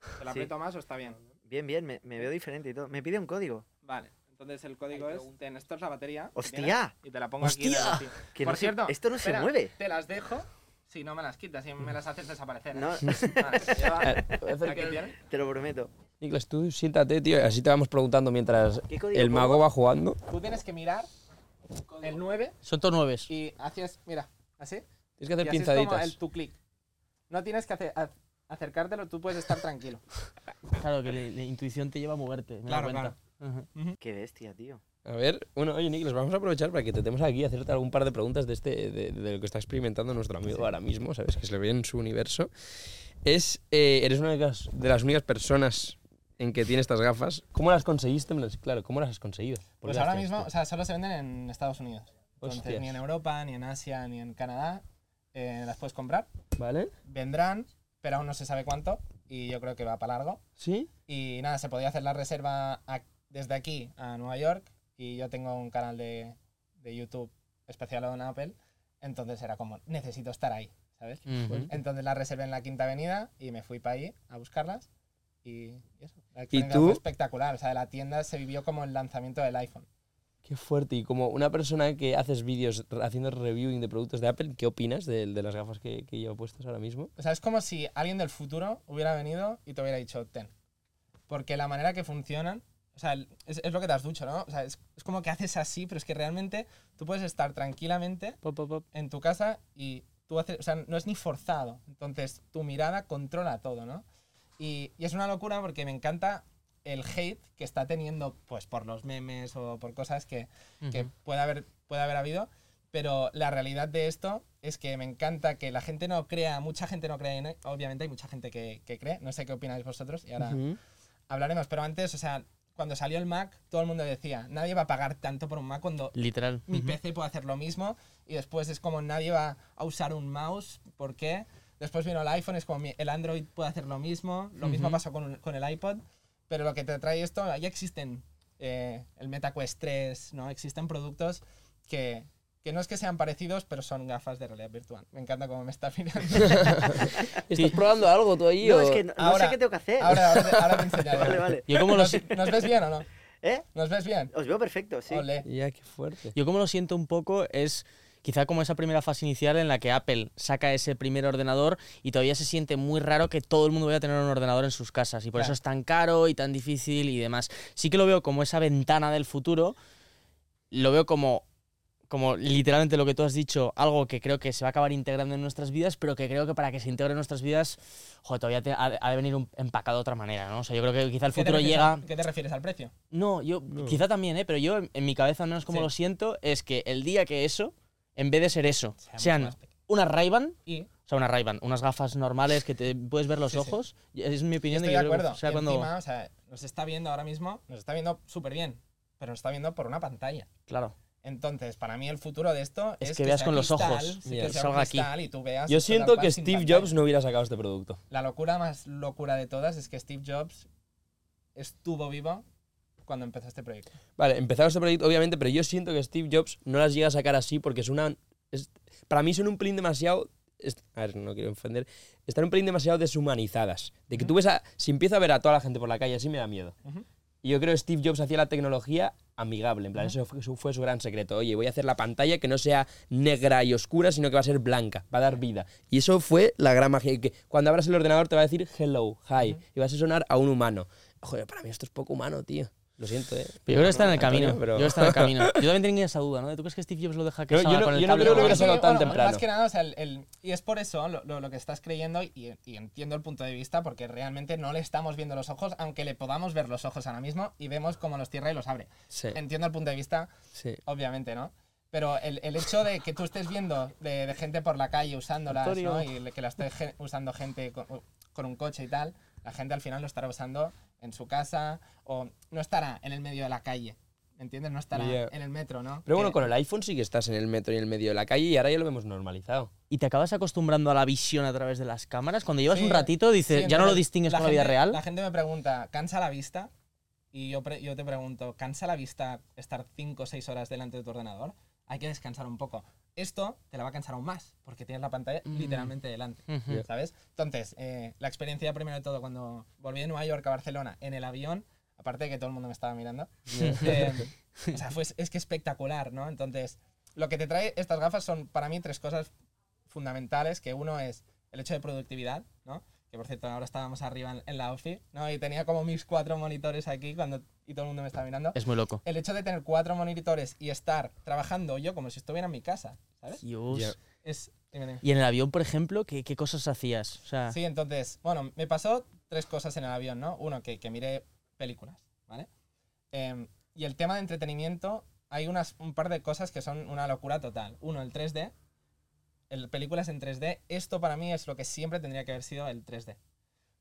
tal? ¿Te la Sí. aprieto más o está bien? Bien, bien, me, me veo diferente y todo. Me pide un código. Vale. Entonces el código es, ten, esto es la batería. ¡Hostia! Y te la pongo aquí. en el ¡Hostia! bolsillo. Que Por no se- cierto, esto no se espera, mueve. Te las dejo si no me las quitas, si me las haces desaparecer. ¿eh? No, Vale, lleva- hacer aquí tienes. te lo prometo. Niklas, tú siéntate, tío, así te vamos preguntando mientras ¿Qué código el mago pongo? va jugando. Tú tienes que mirar el 9 Son todos nueves. y haces, mira, así. Tienes que hacer y así es como pinzaditas. el tu clic. No tienes que hacer- acercártelo, tú puedes estar tranquilo. Claro, que la, la intuición te lleva a moverte. Me Claro, da cuenta. Ajá. Qué bestia, tío. A ver, bueno, oye, Niklas, vamos a aprovechar para que te tenemos aquí y hacerte algún par de preguntas de, este, de, de lo que está experimentando nuestro amigo ahora mismo, ¿sabes? Que se le ve en su universo. Es, eh, eres una de las, de las únicas personas en que tiene estas gafas. ¿Cómo las conseguiste? Claro, ¿cómo las has conseguido? ¿Por Pues ahora mismo, o sea, solo se venden en Estados Unidos. Entonces, Hostias. ni en Europa, ni en Asia, ni en Canadá eh, las puedes comprar. ¿Vale? Vendrán, pero aún no se sabe cuánto y yo creo que va para largo. ¿Sí? Y nada, se podía hacer la reserva a- desde aquí a Nueva York y yo tengo un canal de, de YouTube especializado en Apple, entonces era como, necesito estar ahí, ¿sabes? Ujú. Entonces la reservé en la Quinta Avenida y me fui para ahí a buscarlas y, y eso. La experiencia tú? fue espectacular, o sea, la tienda se vivió como el lanzamiento del iPhone. Qué fuerte. Y como una persona que haces vídeos haciendo reviewing de productos de Apple, ¿qué opinas de, de las gafas que, que llevo puestas ahora mismo? O sea, es como si alguien del futuro hubiera venido y te hubiera dicho, ten. Porque la manera que funcionan, o sea, es, es lo que te has dicho, ¿no? O sea, es, es como que haces así, pero es que realmente tú puedes estar tranquilamente Pop, pop, pop. en tu casa y tú haces, o sea, no es ni forzado. Entonces, tu mirada controla todo, ¿no? Y, y es una locura porque me encanta el hate que está teniendo, pues, por los memes o por cosas que, que Ujú. puede haber, puede haber habido. Pero la realidad de esto es que me encanta que la gente no crea, mucha gente no cree en. Obviamente hay mucha gente que, que cree. No sé qué opináis vosotros y ahora Ujú. hablaremos. Pero antes, o sea, cuando salió el Mac, todo el mundo decía, nadie va a pagar tanto por un Mac cuando Literal. mi Ujú. PC puede hacer lo mismo y después es como nadie va a usar un mouse, ¿por qué? Después vino el iPhone, es como el Android puede hacer lo mismo, lo mismo Ujú. pasó con, con el iPod, pero lo que te trae esto, ya existen eh, el MetaQuest 3, ¿no? Existen productos que, que no es que sean parecidos, pero son gafas de realidad virtual. Me encanta cómo me está mirando. ¿Estás probando algo tú ahí? No, o- es que no, sé qué tengo que hacer. ahora, ahora, ahora te enseñaré. Vale, vale. Yo ¿Nos, ves bien o no? ¿Eh? ¿Nos ves bien? Os veo perfecto, sí. Ole. Ya, qué fuerte. yo como lo siento un poco es quizá como esa primera fase inicial en la que Apple saca ese primer ordenador y todavía se siente muy raro que todo el mundo vaya a tener un ordenador en sus casas y por eso es tan caro y tan difícil y demás. Sí que lo veo como esa ventana del futuro, lo veo como como literalmente lo que tú has dicho, algo que creo que se va a acabar integrando en nuestras vidas, pero que creo que para que se integre en nuestras vidas, joder, todavía te- ha, de- ha de venir un- empacado de otra manera, ¿no? O sea, yo creo que quizá el ¿Qué te futuro refieres llega... a- ¿Qué te refieres al precio? No, yo quizá también, ¿eh? Pero yo, en, en mi cabeza, al menos como Sí. lo siento, es que el día que eso, en vez de ser eso, sean unas Ray-Ban, Y o sea, unas Ray-Ban, unas gafas normales que te puedes ver los Sí, ojos, es mi opinión Estoy de de que creo que acuerdo. sea Y cuando... encima, o sea, nos está viendo ahora mismo, nos está viendo súper bien, pero nos está viendo por una pantalla. Claro. Entonces, para mí el futuro de esto Es es, que veas sea con los ojos, sí, que sea salga aquí. y tú veas Yo siento que Steve. Jobs no hubiera sacado este producto. La locura más locura de todas es que Steve Jobs estuvo vivo cuando empezó este proyecto. Vale, empezamos este proyecto, obviamente, pero yo siento que Steve Jobs no las llega a sacar así porque es una. es- para mí son un pelín demasiado. es- a ver, no quiero ofender. Están un pelín demasiado deshumanizadas. De que tú ves a. Si empiezo a ver a toda la gente por la calle así, me da miedo. Ujú. Y yo creo que Steve Jobs hacía la tecnología amigable. En plan, eso fue, eso fue su gran secreto. Oye, voy a hacer la pantalla que no sea negra y oscura, sino que va a ser blanca, va a dar vida. Y eso fue la gran magia. Que cuando abras el ordenador te va a decir hello, hi, y vas a sonar a un humano. Joder, para mí esto es poco humano, tío. Lo siento, eh. Pero yo creo que está en el Antonio, camino. pero- Yo creo que está en el camino. Yo también tenía esa duda, ¿no? ¿Tú crees que Steve Jobs lo deja que yo salga no- con el yo no cable creo que lo sacado tan temprano. Más que nada, o sea, el- el- y es por eso lo, lo- lo que estás creyendo y, y entiendo el punto de vista porque realmente no le estamos viendo los ojos, aunque le podamos ver los ojos ahora mismo y vemos cómo los cierra y los abre. Sí, Entiendo el punto de vista, sí. obviamente, ¿no? Pero el, el hecho de que tú estés viendo de, de gente por la calle usándolas, Antonio. ¿no? Y que la esté usando gente con, con un coche y tal, la gente al final lo estará usando en su casa o no estará en el medio de la calle, ¿entiendes? No estará Yeah. en el metro, ¿no? Pero bueno, Que- con el iPhone sí que estás en el metro y en el medio de la calle y ahora ya lo vemos normalizado. ¿Y te acabas acostumbrando a la visión a través de las cámaras? Cuando llevas Sí, un ratito, dices, sí, ya no lo distingues la con la vida gente- real. La gente me pregunta, ¿cansa la vista? Y yo, pre- yo te pregunto, ¿cansa la vista estar 5 o 6 horas delante de tu ordenador? Hay que descansar un poco. Esto te la va a cansar aún más, porque tienes la pantalla Mm. literalmente delante. Yeah. ¿Sabes? Entonces, eh, la experiencia primero de todo, cuando volví de Nueva York a Barcelona en el avión, aparte de que todo el mundo me estaba mirando. Eh, o sea, fue, es que espectacular, ¿no? Entonces, lo que te trae estas gafas son para mí tres cosas fundamentales, que uno es el hecho de productividad, ¿no? Que por cierto, ahora estábamos arriba en, en la OFI, ¿no? Y tenía como mis cuatro monitores aquí cuando, y todo el mundo me estaba mirando. Es muy loco. El hecho de tener cuatro monitores y estar trabajando yo como si estuviera en mi casa, ¿sabes? Dios. Ya. Es... dime, dime. Y en el avión, por ejemplo, ¿qué, qué cosas hacías? O sea, Sí, entonces, bueno, me pasó tres cosas en el avión, ¿no? Uno, que, que miré películas, ¿vale? Em, y el tema de entretenimiento, hay unas, un par de cosas que son una locura total. Uno, el 3D. El, películas en 3D. Esto para mí es lo que siempre tendría que haber sido el 3D.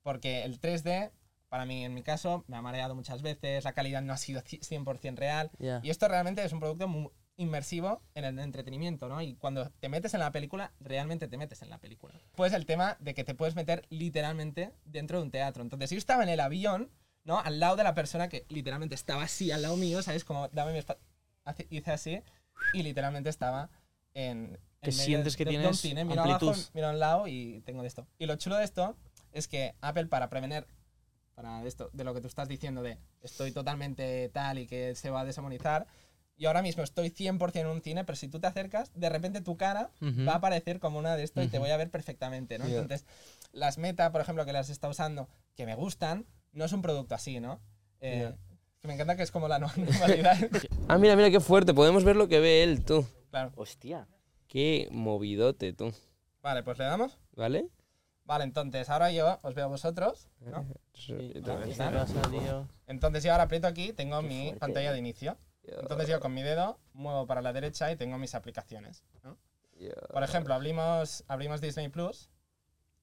Porque el 3D, para mí, en mi caso, me ha mareado muchas veces, la calidad no ha sido 100% real. ya. Y esto realmente es un producto muy inmersivo en el entretenimiento, ¿no? Y cuando te metes en la película, realmente te metes en la película. Pues el tema de que te puedes meter literalmente dentro de un teatro. Entonces yo estaba en el avión, ¿no? Al lado de la persona que literalmente estaba así, al lado mío, ¿sabes? Como dame mi espa- hace- hice así y literalmente estaba en... Que sientes que de- de un tienes cine, miro amplitud. abajo, miro a un lado y tengo de esto. Y lo chulo de esto es que Apple para prevenir para esto, de lo que tú estás diciendo de estoy totalmente tal y que se va a deshumanizar. Y ahora mismo estoy 100% en un cine, pero si tú te acercas, de repente tu cara va a aparecer como una de esto y te voy a ver perfectamente, ¿no? Entonces, las meta, por ejemplo, que las está usando, que me gustan, no es un producto así, ¿no? Eh, Que me encanta que es como la no- normalidad. Ah, mira, mira qué fuerte. Podemos ver lo que ve él, tú. claro. Hostia. Qué movidote, tú. Vale, pues le damos. ¿Vale? Vale, entonces ahora yo os veo a vosotros, ¿no? Entonces yo ahora aprieto aquí, tengo Qué mi fuerte. pantalla de inicio. Entonces yo con mi dedo muevo para la derecha y tengo mis aplicaciones. ¿no? Por ejemplo, abrimos, abrimos Disney Plus.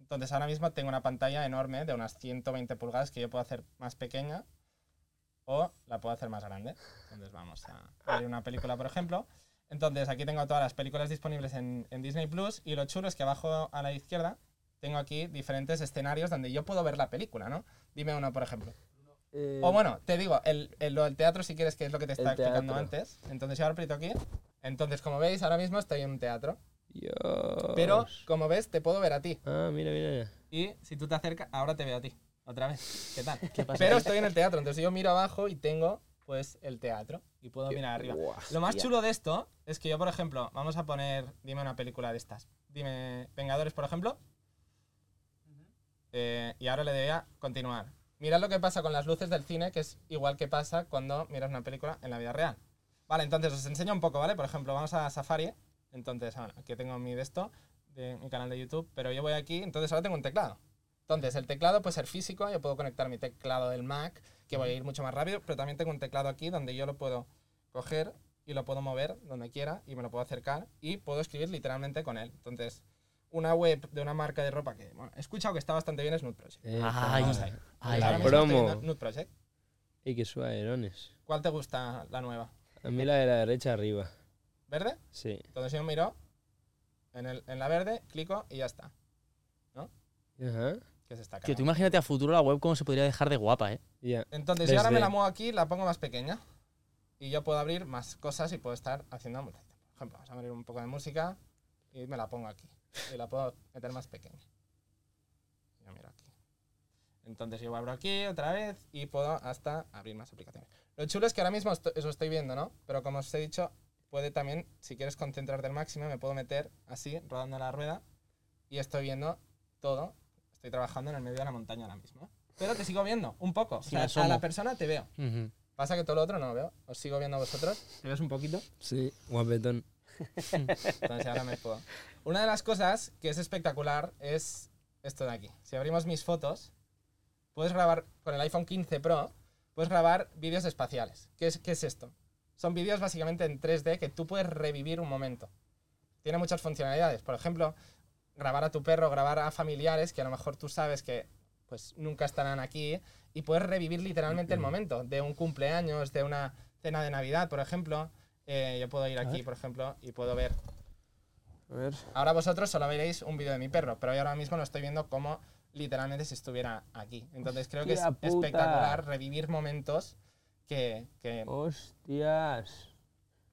Entonces ahora mismo tengo una pantalla enorme de unas 120 pulgadas que yo puedo hacer más pequeña o la puedo hacer más grande. Entonces vamos a abrir una película, por ejemplo. Entonces aquí tengo todas las películas disponibles en, en Disney Plus y lo chulo es que abajo a la izquierda tengo aquí diferentes escenarios donde yo puedo ver la película, ¿no? Dime uno, por ejemplo. O bueno, te digo, el, el- lo del teatro si quieres que es lo que te estaba explicando antes. Entonces yo ahora aprieto aquí. Entonces, como veis, ahora mismo estoy en un teatro. Dios. Pero, como ves, te puedo ver a ti. Ah, mira, mira. Y si tú te acercas, ahora te veo a ti. Otra vez. ¿Qué tal? pasa Pero estoy en el teatro, entonces yo miro abajo y tengo, pues, el teatro. Y puedo mirar arriba. Lo más chulo de esto es que yo, por ejemplo, vamos a poner, dime una película de estas. Dime, Vengadores, por ejemplo. Eh, y ahora le debía continuar. Mirad lo que pasa con las luces del cine, que es igual que pasa cuando miras una película en la vida real. Vale, entonces os enseño un poco, ¿vale? Por ejemplo, vamos a Safari. Entonces, ahora, aquí tengo mi de esto, de mi canal de YouTube, pero yo voy aquí, entonces ahora tengo un teclado. Entonces, el teclado puede ser físico, yo puedo conectar mi teclado del Mac, que voy a ir mucho más rápido, pero también tengo un teclado aquí donde yo lo puedo coger y lo puedo mover donde quiera y me lo puedo acercar y puedo escribir literalmente con él. Entonces, una web de una marca de ropa que bueno, he escuchado que está bastante bien es Nude Project. Eh, Ay, ay, La ay. estoy promo. Nude Project. Ey, qué suaverones. ¿Cuál te gusta la nueva? A mí la de la derecha arriba. ¿Verde? Sí. Entonces yo miro en, el, en la verde, clico y ya está. Ajá. Que se está Tío, tú imagínate a futuro la web cómo se podría dejar de guapa, ¿eh? Entonces yo ahora me Desde- la muevo aquí, la pongo más pequeña. Y yo puedo abrir más cosas y puedo estar haciendo multitud. Por ejemplo, vamos a abrir un poco de música y me la pongo aquí. Y la puedo meter más pequeña. Yo miro aquí. Entonces yo abro aquí otra vez y puedo hasta abrir más aplicaciones. Lo chulo es que ahora mismo esto- eso estoy viendo, ¿no? Pero como os he dicho, puede también, si quieres concentrarte al máximo, me puedo meter así, rodando la rueda y estoy viendo todo. Estoy trabajando en el medio de la montaña ahora mismo. Pero te sigo viendo, un poco. O sea, a la persona te veo. Pasa que todo lo otro no lo veo. Os sigo viendo a vosotros. ¿Te ves un poquito? Sí. Guapetón. Entonces ahora me puedo. Una de las cosas que es espectacular es esto de aquí. Si abrimos mis fotos, puedes grabar con el iPhone 15 Pro, puedes grabar vídeos espaciales. ¿Qué es, qué es esto? Son vídeos básicamente en 3D que tú puedes revivir un momento. Tiene muchas funcionalidades. Por ejemplo, grabar a tu perro, grabar a familiares que a lo mejor tú sabes que pues nunca estarán aquí y puedes revivir literalmente el momento de un cumpleaños, de una cena de Navidad, por ejemplo. Eh, yo puedo ir aquí, por ejemplo, y puedo ver A ver. Ahora vosotros solo veréis un vídeo de mi perro, pero yo ahora mismo lo estoy viendo como literalmente si estuviera aquí. Entonces creo que es puta. espectacular revivir momentos que, que- Hostias.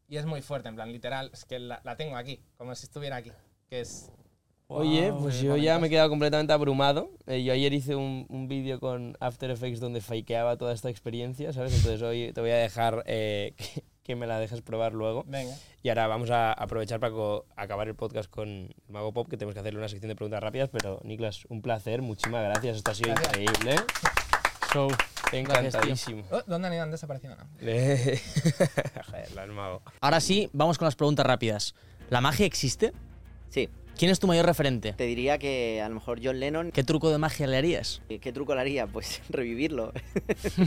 Y es muy fuerte, en plan, literal, es que la, la tengo aquí, como si estuviera aquí. Que es... Oye, Wow, pues yo ya me he quedado completamente abrumado. Eh, yo ayer hice un, un vídeo con After Effects donde fakeaba toda esta experiencia, ¿sabes? Entonces hoy te voy a dejar eh, que, que me la dejes probar luego. Venga. Y ahora vamos a aprovechar para acabar el podcast con el Mago Pop, que tenemos que hacerle una sección de preguntas rápidas. Pero, Niklas, un placer, muchísimas gracias. Esto ha sido Gracias. increíble. Show. Encantadísimo. Oh, ¿Dónde han ido? ¿Han desaparecido? No. Joder, las mago. Ahora sí, vamos con las preguntas rápidas. ¿La magia existe? Sí, ¿Quién es tu mayor referente? te diría que a lo mejor John Lennon, ¿Qué truco de magia le harías? ¿qué qué truco le haría? Pues revivirlo.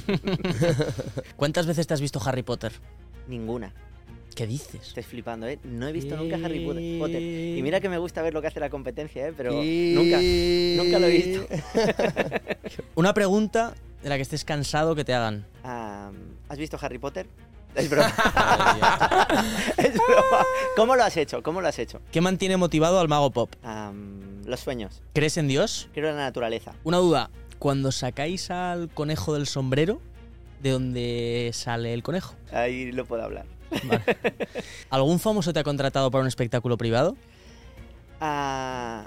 ¿Cuántas veces te has visto Harry Potter? Ninguna. ¿Qué dices? Estáis flipando, ¿eh? No he visto nunca Harry Potter-. Y mira que me gusta ver lo que hace la competencia, ¿eh? Pero nunca, nunca lo he visto. Una pregunta de la que estés cansado que te hagan. Ah, ¿Has visto Harry Potter? Es broma. es broma. ¿Cómo lo has hecho? ¿Cómo lo has hecho? ¿Qué mantiene motivado al mago pop? Am, los sueños. ¿Crees en Dios? Creo en la naturaleza. Una duda. Cuando sacáis al conejo del sombrero, ¿de dónde sale el conejo? Ahí lo puedo hablar. Vale. ¿Algún famoso te ha contratado para un espectáculo privado? Ah,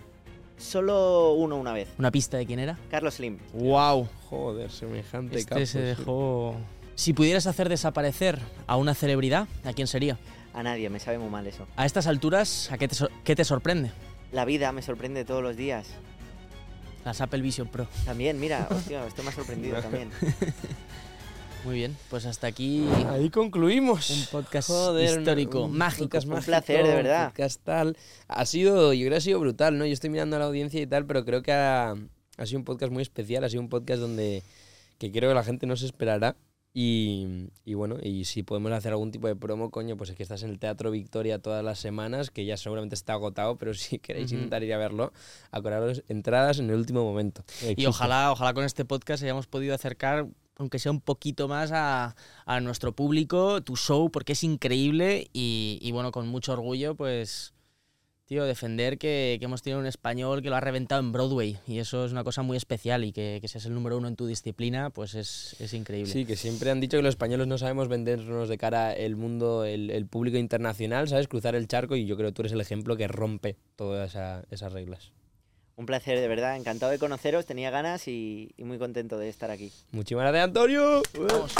solo uno una vez. ¿Una pista de quién era? Carlos Slim. ¡Wow! Joder, semejante Este capo, se sí. dejó... Si pudieras hacer desaparecer a una celebridad, ¿a quién sería? A nadie, me sabe muy mal eso. A estas alturas, ¿a qué te, sor- qué te sorprende? La vida me sorprende todos los días. Las Apple Vision Pro. También, mira, hostia, esto me ha sorprendido también. Muy bien, pues hasta aquí Ahí concluimos. un podcast Joder, histórico, un mágico. podcast Un mágico, placer, de un verdad. podcast tal. Ha sido, yo creo que ha sido brutal, ¿no? Yo estoy mirando a la audiencia y tal, pero creo que ha, ha sido un podcast muy especial, ha sido un podcast donde que creo que la gente no se esperará. Y, y bueno, y si podemos hacer algún tipo de promo, coño, pues es que estás en el Teatro Victoria todas las semanas, que ya seguramente está agotado, pero si queréis intentar ir a verlo, acordaros entradas en el último momento. Y ojalá, ojalá con este podcast hayamos podido acercar, aunque sea un poquito más, a, a nuestro público, tu show, porque es increíble y, y bueno, con mucho orgullo, pues, tío, defender que, que hemos tenido un español que lo ha reventado en Broadway y eso es una cosa muy especial y que, que seas el número uno en tu disciplina, pues es, es increíble. Sí, que siempre han dicho que los españoles no sabemos vendernos de cara el mundo, el, el público internacional, ¿sabes? Cruzar el charco y yo creo que tú eres el ejemplo que rompe todas esa- esas reglas. Un placer, de verdad. Encantado de conoceros, tenía ganas y, y muy contento de estar aquí. Muchísimas gracias, Antonio. Vamos.